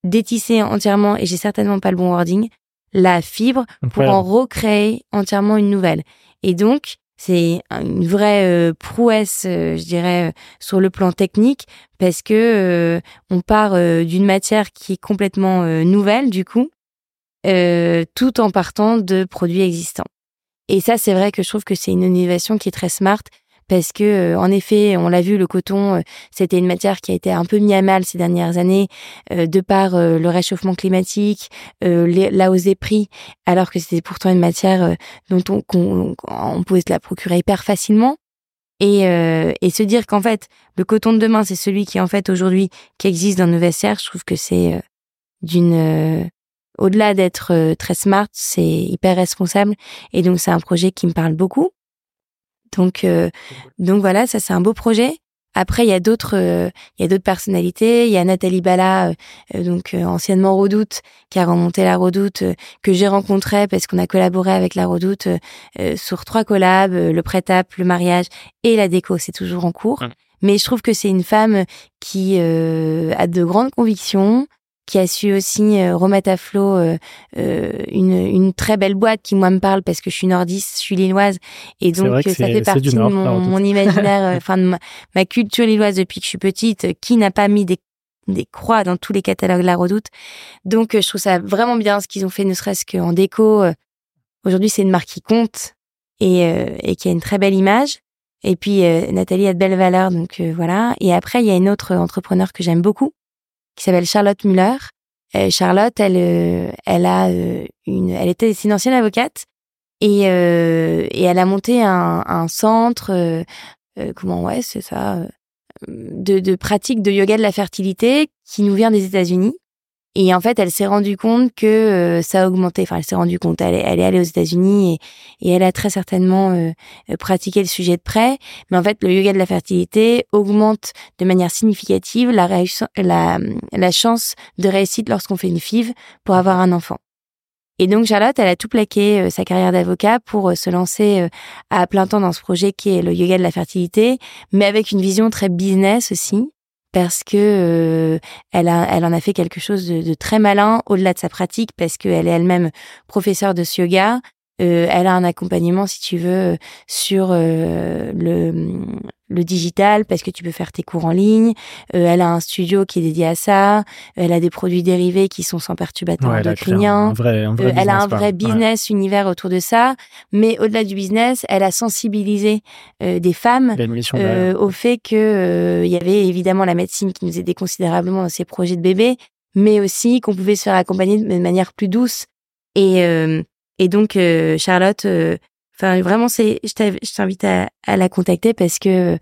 détisser entièrement et j'ai certainement pas le bon wording la fibre pour en recréer entièrement une nouvelle. Et donc, c'est une vraie euh, prouesse, euh, je dirais, euh, sur le plan technique, parce que on part d'une matière qui est complètement nouvelle, du coup, tout en partant de produits existants. Et ça, c'est vrai que je trouve que c'est une innovation qui est très smart parce que euh, en effet, on l'a vu, le coton, euh, c'était une matière qui a été un peu mis à mal ces dernières années euh, de par le réchauffement climatique, la hausse des prix, alors que c'était pourtant une matière dont on, on, pouvait se la procurer hyper facilement. Et, et se dire qu'en fait, le coton de demain, c'est celui qui en fait aujourd'hui qui existe dans nos vestiaires, je trouve que c'est d'une au-delà d'être très smart, c'est hyper responsable. Et donc, c'est un projet qui me parle beaucoup. Donc, euh, donc voilà, ça c'est un beau projet. Après, il y a d'autres, euh, il y a d'autres personnalités. Il y a Nathalie Bala, euh, donc anciennement Redoute, qui a remonté la Redoute, que j'ai rencontrée parce qu'on a collaboré avec la Redoute sur trois collabs, le prêt-à le mariage et la déco. C'est toujours en cours. Mais je trouve que c'est une femme qui a de grandes convictions, qui a su aussi euh, remettre à flot euh, euh, une, une, très belle boîte qui moi me parle parce que je suis nordiste, je suis lilloise et donc ça fait partie de mon, mon imaginaire, [laughs] enfin de ma, culture lilloise depuis que je suis petite. Qui n'a pas mis des, des croix dans tous les catalogues de la Redoute Donc je trouve ça vraiment bien ce qu'ils ont fait, ne serait-ce qu'en déco. Aujourd'hui c'est une marque qui compte et, et qui a une très belle image. Et puis Nathalie a de belles valeurs, donc voilà. Et après il y a une autre entrepreneur que j'aime beaucoup qui s'appelle Charlotte Muller. Charlotte, elle, euh, elle a euh, une, elle était, une ancienne avocate et, euh, et elle a monté un, un centre, comment ouais, c'est ça, de, de pratique de yoga de la fertilité qui nous vient des États-Unis et en fait, elle s'est rendue compte que euh, ça a augmenté. Enfin, elle s'est rendue compte. Elle est, allée aux États-Unis et, elle a très certainement euh, euh, pratiqué le sujet de près. Mais en fait, le yoga de la fertilité augmente de manière significative la, la, chance de réussite lorsqu'on fait une FIV pour avoir un enfant. Et donc Charlotte, elle a tout plaqué sa carrière d'avocat pour se lancer à plein temps dans ce projet qui est le yoga de la fertilité, mais avec une vision très business aussi parce que euh, elle, en a fait quelque chose de, de très malin au-delà de sa pratique parce qu'elle est elle-même professeure de yoga. Euh, elle a un accompagnement, si tu veux, sur euh, le, le digital parce que tu peux faire tes cours en ligne. Euh, elle a un studio qui est dédié à ça. Elle a des produits dérivés qui sont sans perturbateurs endocriniens. elle a un vrai business univers autour de ça. Mais au-delà du business, elle a sensibilisé des femmes au fait que il y avait évidemment la médecine qui nous aidait considérablement dans ces projets de bébés, mais aussi qu'on pouvait se faire accompagner de manière plus douce. Et et donc euh, Charlotte, euh, enfin vraiment c'est, je t'invite à, à, la contacter parce que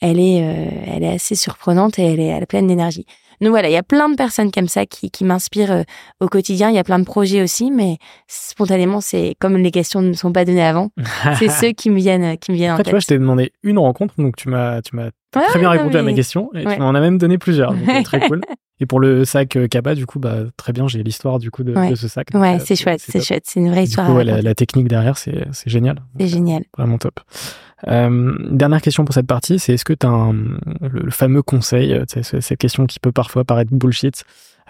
elle est, euh, elle est assez surprenante et elle est, elle est pleine d'énergie. Donc voilà, il y a plein de personnes comme ça qui, qui m'inspirent au quotidien. Il y a plein de projets aussi, mais spontanément, c'est comme les questions ne sont pas données avant, [laughs] c'est ceux qui me viennent, qui me viennent. Après, tu vois, je t'ai demandé une rencontre, donc tu m'as, tu m'as très bien répondu à ma question et tu m'en as même donné plusieurs, donc très [laughs] cool. Et pour le sac Kappa, du coup, bah, très bien, j'ai l'histoire du coup de, de ce sac. Ouais, euh, c'est chouette, c'est chouette, c'est une vraie histoire. Coup, la, la, technique derrière, c'est génial. C'est génial. Vraiment top. Euh, dernière question pour cette partie, c'est est-ce que tu as un, le, fameux conseil, euh, cette question qui peut parfois paraître bullshit,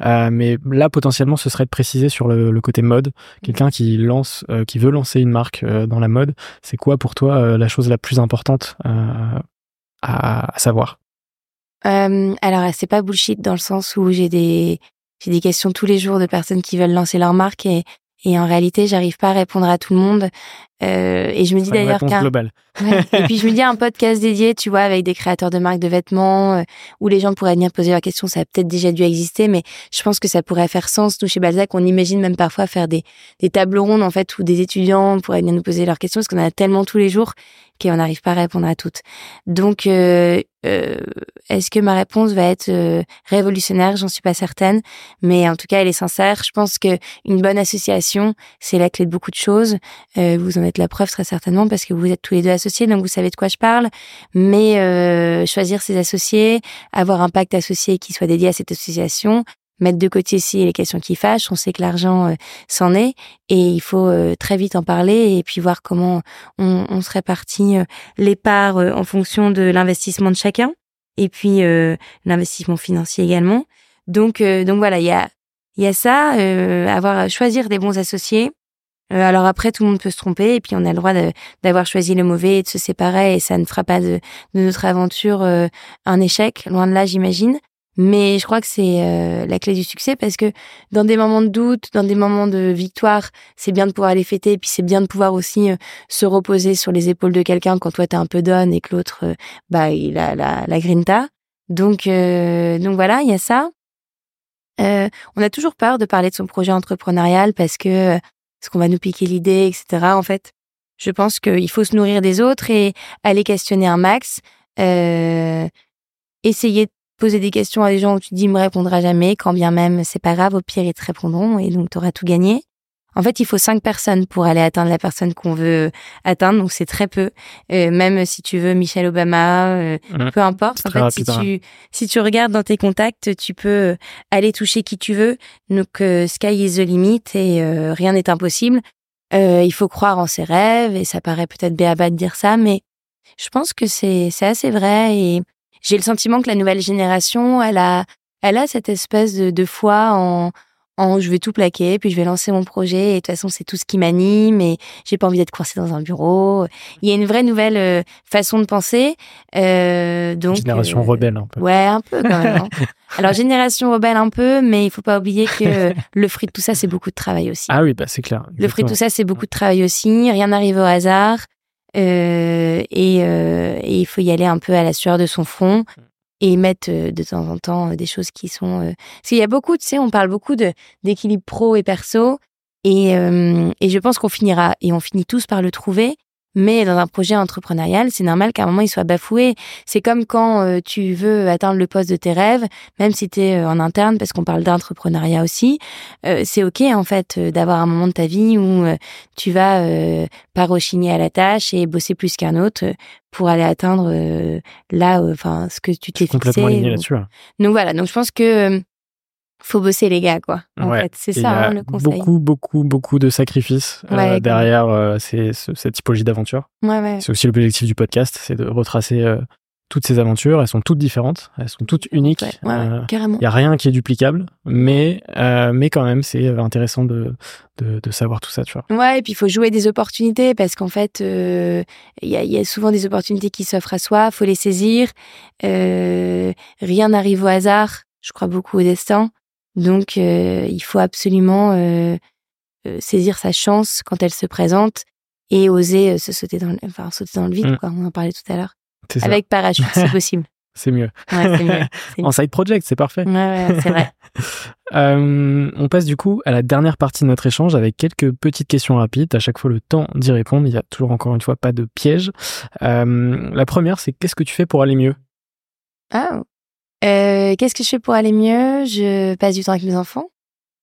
euh, mais là potentiellement ce serait de préciser sur le, le côté mode. Quelqu'un qui lance, euh, qui veut lancer une marque dans la mode, c'est quoi pour toi la chose la plus importante à, à savoir euh, Alors, c'est pas bullshit dans le sens où j'ai des j'ai des questions tous les jours de personnes qui veulent lancer leur marque et et en réalité, j'arrive pas à répondre à tout le monde. Euh, et je me dis d'ailleurs qu'un et puis je me dis un podcast dédié, tu vois, avec des créateurs de marques de vêtements euh, où les gens pourraient venir poser leurs questions, ça a peut-être déjà dû exister, mais je pense que ça pourrait faire sens. Nous chez Balzac, on imagine même parfois faire des des tables rondes en fait où des étudiants pourraient venir nous poser leurs questions parce qu'on en a tellement tous les jours qu'on n'arrive pas à répondre à toutes. Donc, euh, euh, est-ce que ma réponse va être euh, révolutionnaire? J'en suis pas certaine, mais en tout cas, elle est sincère. Je pense que une bonne association, c'est la clé de beaucoup de choses. Euh, vous en êtes la preuve très certainement parce que vous êtes tous les deux associés, donc vous savez de quoi je parle. Mais euh, choisir ses associés, avoir un pacte associé qui soit dédié à cette association, mettre de côté aussi les questions qui fâchent. On sait que l'argent euh, s'en est et il faut euh, très vite en parler et puis voir comment on, on se répartit euh, les parts en fonction de l'investissement de chacun et puis l'investissement financier également. Donc donc voilà, il y a il y a ça, avoir choisir des bons associés. alors après, tout le monde peut se tromper et puis on a le droit d'avoir choisi le mauvais et de se séparer et ça ne fera pas de, de notre aventure un échec, loin de là, j'imagine. Mais je crois que c'est euh, la clé du succès parce que dans des moments de doute, dans des moments de victoire, c'est bien de pouvoir les fêter et puis c'est bien de pouvoir aussi euh, se reposer sur les épaules de quelqu'un quand toi t'es un peu donne et que l'autre euh, bah il a la, la grinta. Donc donc voilà, il y a ça. on a toujours peur de parler de son projet entrepreneurial parce que ce qu'on va nous piquer l'idée, etc. En fait, je pense qu'il faut se nourrir des autres et aller questionner un max. Euh, essayer poser des questions à des gens où tu te dis, il me répondra jamais, quand bien même c'est pas grave, au pire ils te répondront et donc tu auras tout gagné. En fait, il faut cinq personnes pour aller atteindre la personne qu'on veut atteindre, donc c'est très peu. Euh, même si tu veux Michelle Obama, euh, peu importe. En fait, si tu hein. si tu regardes dans tes contacts, tu peux aller toucher qui tu veux. Donc euh, sky is the limit et rien n'est impossible. il faut croire en ses rêves et ça paraît peut-être béaba de dire ça, mais je pense que c'est c'est assez vrai et j'ai le sentiment que la nouvelle génération, elle a, elle a cette espèce de, de foi en, en je vais tout plaquer, puis je vais lancer mon projet, et de toute façon, c'est tout ce qui m'anime, et j'ai pas envie d'être coincée dans un bureau. Il y a une vraie nouvelle euh, façon de penser. Euh, donc, génération euh, rebelle, un peu. Ouais, un peu quand même. Hein. [laughs] Alors, génération rebelle un peu, mais il faut pas oublier que [laughs] le fruit de tout ça, c'est beaucoup de travail aussi. Ah oui, bah c'est clair. Le fruit de tout ça, c'est beaucoup de travail aussi. Rien n'arrive au hasard. Euh, et, euh, et, il faut y aller un peu à la sueur de son front et mettre euh, de temps en temps des choses qui sont... Parce qu'il y a beaucoup, tu sais, on parle beaucoup d'équilibre pro et perso, et, et je pense qu'on finira, et on finit tous par le trouver, mais dans un projet entrepreneurial, c'est normal qu'à un moment il soit bafoué. C'est comme quand euh, tu veux atteindre le poste de tes rêves, même si tu es euh, en interne, parce qu'on parle d'entrepreneuriat aussi. Euh, c'est ok en fait d'avoir un moment de ta vie où tu vas pas rechigner à la tâche et bosser plus qu'un autre pour aller atteindre là, enfin ce que tu t'es fixé. Complètement aligné là-dessus. Donc voilà. Donc je pense que faut bosser les gars quoi en fait. C'est ça hein, le conseil. beaucoup beaucoup beaucoup de sacrifices euh, derrière euh, cette typologie d'aventure ouais. c'est aussi l'objectif du podcast c'est de retracer euh, toutes ces aventures. Elles sont toutes différentes elles sont toutes uniques carrément. il y a rien qui est duplicable mais mais quand même c'est intéressant de, de, de savoir tout ça tu vois. Ouais et puis il faut jouer des opportunités parce qu'en fait il y a, y, a, souvent des opportunités qui s'offrent à soi faut les saisir. Rien n'arrive au hasard je crois beaucoup au destin donc, euh, il faut absolument euh, euh, saisir sa chance quand elle se présente et oser se sauter dans le, enfin, sauter dans le vide. Mmh. Quoi. On en parlait tout à l'heure. Avec parachute, c'est [laughs] possible. c'est mieux. Ouais, mieux. [laughs] en side project, c'est parfait. Ouais, ouais c'est vrai. [laughs] on passe du coup à la dernière partie de notre échange avec quelques petites questions rapides. À chaque fois, le temps d'y répondre. Il y a toujours encore une fois pas de piège. la première, c'est qu'est-ce que tu fais pour aller mieux? Ah, euh, qu'est-ce que je fais pour aller mieux? Je passe du temps avec mes enfants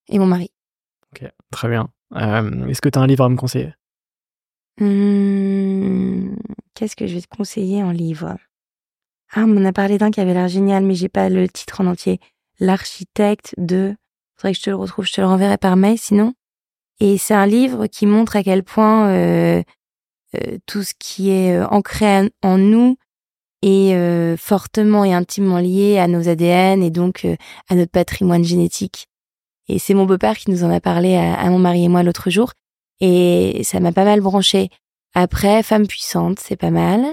et mon mari. Ok, très bien. Euh, est-ce que tu as un livre à me conseiller? Mmh, Qu'est-ce que je vais te conseiller en livre? Ah, on a parlé d'un qui avait l'air génial, mais j'ai pas le titre en entier. L'architecte de. Faudrait que je te le retrouve, je te le renverrai par mail sinon. Et c'est un livre qui montre à quel point euh, tout ce qui est ancré en nous est euh, fortement et intimement lié à nos ADN et donc euh, à notre patrimoine génétique. Et c'est mon beau-père qui nous en a parlé à, mon mari et moi l'autre jour. Et ça m'a pas mal branché. Après, femme puissante, c'est pas mal.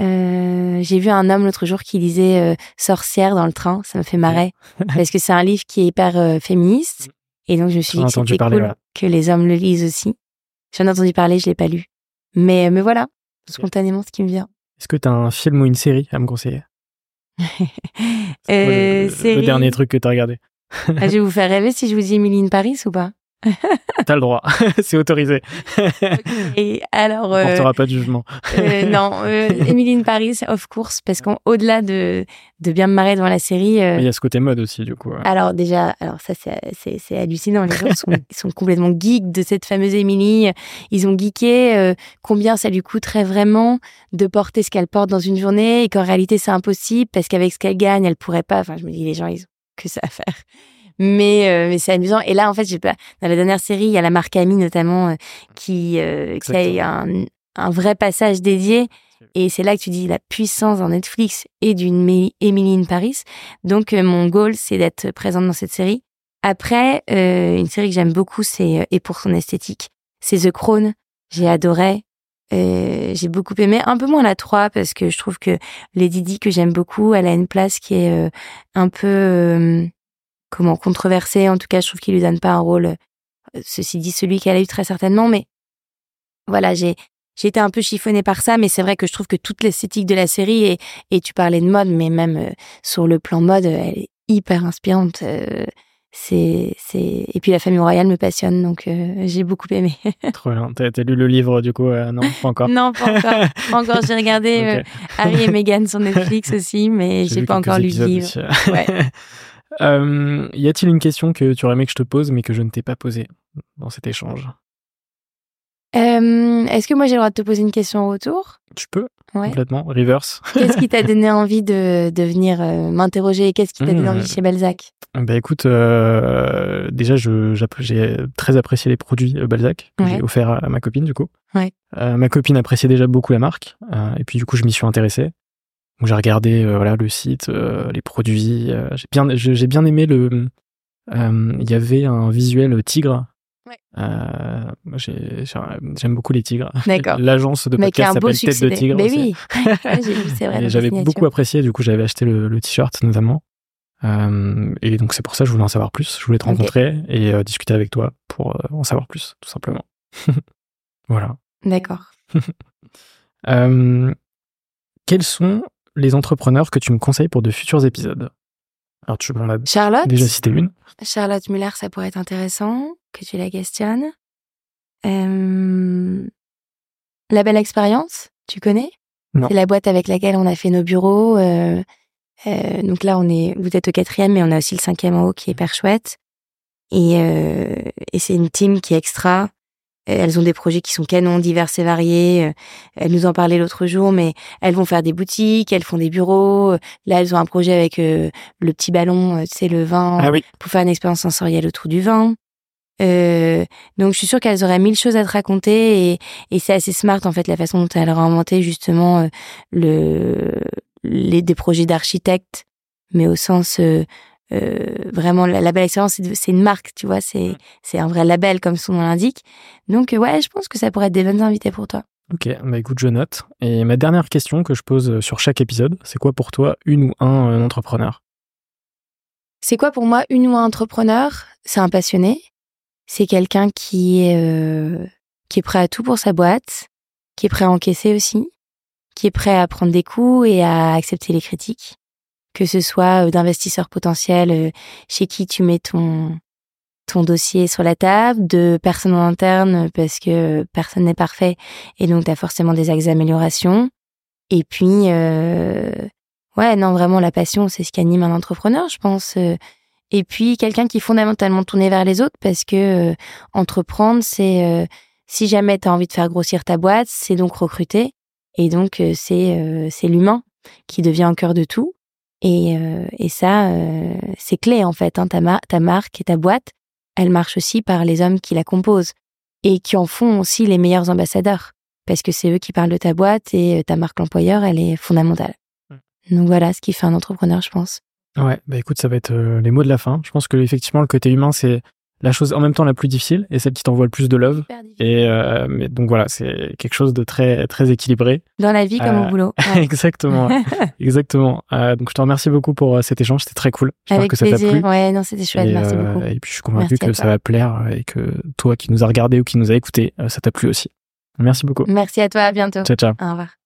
Euh, j'ai vu un homme l'autre jour qui lisait euh, Sorcière dans le train, ça me fait marrer [laughs] parce que c'est un livre qui est hyper euh, féministe et donc je me suis dit que c'était cool que les hommes le lisent aussi. J'en ai entendu parler, je l'ai pas lu, mais mais voilà spontanément ce qui me vient. Est-ce que tu as un film ou une série à me conseiller? [laughs] Euh, le, le, dernier truc que tu as regardé? Ah, je vais vous faire rêver si je vous dis Emily in Paris ou pas? T'as le droit, [laughs] c'est autorisé. Et alors, on portera pas de jugement. euh, non, euh, [laughs] Emily in Paris, of course, parce qu'au-delà de, de bien me marrer devant la série. Euh, il y a ce côté mode aussi, du coup. Alors déjà, alors ça c'est c'est hallucinant. Les gens sont, [laughs] sont complètement geeks de cette fameuse Emily. Ils ont geeké euh, combien ça lui coûterait vraiment de porter ce qu'elle porte dans une journée et qu'en réalité c'est impossible parce qu'avec ce qu'elle gagne, elle pourrait pas. Enfin, je me dis les gens ils ont que ça à faire mais euh, mais c'est amusant. Et là en fait j'ai pas dans la dernière série il y a la marque Ami notamment euh, qui euh, qui a un un vrai passage dédié. Et c'est là que tu dis la puissance dans Netflix et d'une Emily in Paris. Donc mon goal c'est d'être présente dans cette série. Après une série que j'aime beaucoup c'est et pour son esthétique c'est The Crown. J'ai adoré. Euh, j'ai beaucoup aimé, un peu moins la 3 parce que je trouve que Lady Di que j'aime beaucoup, elle a une place qui est euh, un peu euh, comment controversée. En tout cas, je trouve qu'il lui donne pas un rôle. Ceci dit, celui qu'elle a eu très certainement, mais voilà, j'ai j'ai été un peu chiffonnée par ça, mais c'est vrai que je trouve que toute l'esthétique de la série et et tu parlais de mode, mais même sur le plan mode, elle est hyper inspirante c'est c'est et puis la famille royale me passionne donc euh, j'ai beaucoup aimé. [laughs] Trop bien. T'as, as lu le livre du coup euh, Non, pas encore. non, pas encore. [laughs] pas encore. J'ai regardé okay. euh, Harry et [laughs] Meghan sur Netflix aussi, mais j'ai, j'ai pas encore lu le livre. Ouais. Y a-t-il une question que tu aurais aimé que je te pose mais que je ne t'ai pas posée dans cet échange? Est-ce que moi j'ai le droit de te poser une question en retour? Tu peux. Ouais. Complètement. Reverse. Qu'est-ce qui t'a [laughs] donné envie de, de venir m'interroger? Qu'est-ce qui t'a donné envie chez Balzac? Bah écoute, euh, déjà j'ai très apprécié les produits Balzac que ouais. j'ai offert à, à, ma copine du coup. Ouais. Euh, ma copine appréciait déjà beaucoup la marque euh, et puis du coup je m'y suis intéressé. Donc j'ai regardé voilà le site, les produits. j'ai bien j'ai bien aimé le. Il y avait un visuel tigre. Ouais. j'aime beaucoup les tigres. L'agence de podcast s'appelle Tête de Tigre. Mais oui, [laughs] c'est vrai. J'avais beaucoup apprécié, du coup j'avais acheté le, le t-shirt notamment. Euh, et donc c'est pour ça que je voulais en savoir plus. Je voulais te rencontrer et euh, discuter avec toi pour euh, en savoir plus, tout simplement. [laughs] voilà. D'accord. [laughs] quels sont les entrepreneurs que tu me conseilles pour de futurs épisodes Alors tu m'en as Charlotte déjà cité une. Charlotte Muller, ça pourrait être intéressant que tu la questionnes. la belle expérience, tu connais? Non. C'est la boîte avec laquelle on a fait nos bureaux. Euh, euh, donc là, on est, vous êtes au quatrième, mais on a aussi le cinquième en haut qui est hyper chouette. Et, euh, et c'est une team qui est extra. Elles ont des projets qui sont canons, divers et variés. Elles nous en parlaient l'autre jour, mais elles vont faire des boutiques, elles font des bureaux. Là, elles ont un projet avec euh, le petit ballon, sais, le vin, ah oui. pour faire une expérience sensorielle autour du vin. Euh, donc je suis sûre qu'elles auraient mille choses à te raconter et, et c'est assez smart en fait la façon dont elles ont inventé justement euh, le les des projets d'architectes mais au sens euh, euh, vraiment la, la belle expérience c'est une marque tu vois c'est c'est un vrai label comme son nom l'indique. Donc ouais je pense que ça pourrait être des bonnes invités pour toi. Ok, bah écoute, je note. Et ma dernière question que je pose sur chaque épisode, c'est quoi pour toi une ou un, entrepreneur? C'est quoi pour moi une ou un entrepreneur? C'est un passionné, c'est quelqu'un qui est euh, qui est prêt à tout pour sa boîte, qui est prêt à encaisser aussi, qui est prêt à prendre des coups et à accepter les critiques, que ce soit d'investisseurs potentiels euh, chez qui tu mets ton ton dossier sur la table, de personnes en interne parce que personne n'est parfait et donc tu as forcément des axes d'amélioration. Et puis euh, ouais, non vraiment la passion, c'est ce qui anime un entrepreneur, je pense et puis quelqu'un qui est fondamentalement tourné vers les autres parce que euh, entreprendre c'est euh, si jamais tu as envie de faire grossir ta boîte, c'est donc recruter. Et donc euh, c'est c'est l'humain qui devient au cœur de tout et et ça c'est clé en fait hein, ta mar ta marque et ta boîte, elle marche aussi par les hommes qui la composent et qui en font aussi les meilleurs ambassadeurs parce que c'est eux qui parlent de ta boîte et ta marque employeur, elle est fondamentale. Donc voilà ce qui fait un entrepreneur, je pense. Ouais, bah écoute, ça va être euh, les mots de la fin. Je pense que effectivement le côté humain c'est la chose en même temps la plus difficile et celle qui t'envoie le plus de love. Et euh, mais donc voilà, c'est quelque chose de très très équilibré. Dans la vie comme Euh, au boulot. [laughs] Ouais. exactement, [laughs] exactement. Euh, donc je te remercie beaucoup pour euh, cet échange, c'était très cool. J'espère Avec que ça t'a plu. Ouais, non, c'était chouette. Et, Merci euh, beaucoup. Et puis je suis convaincu que ça va plaire et que toi qui nous as regardé ou qui nous a écouté, euh, ça t'a plu aussi. Merci beaucoup. Merci à toi. À bientôt. Ciao ciao. Au revoir.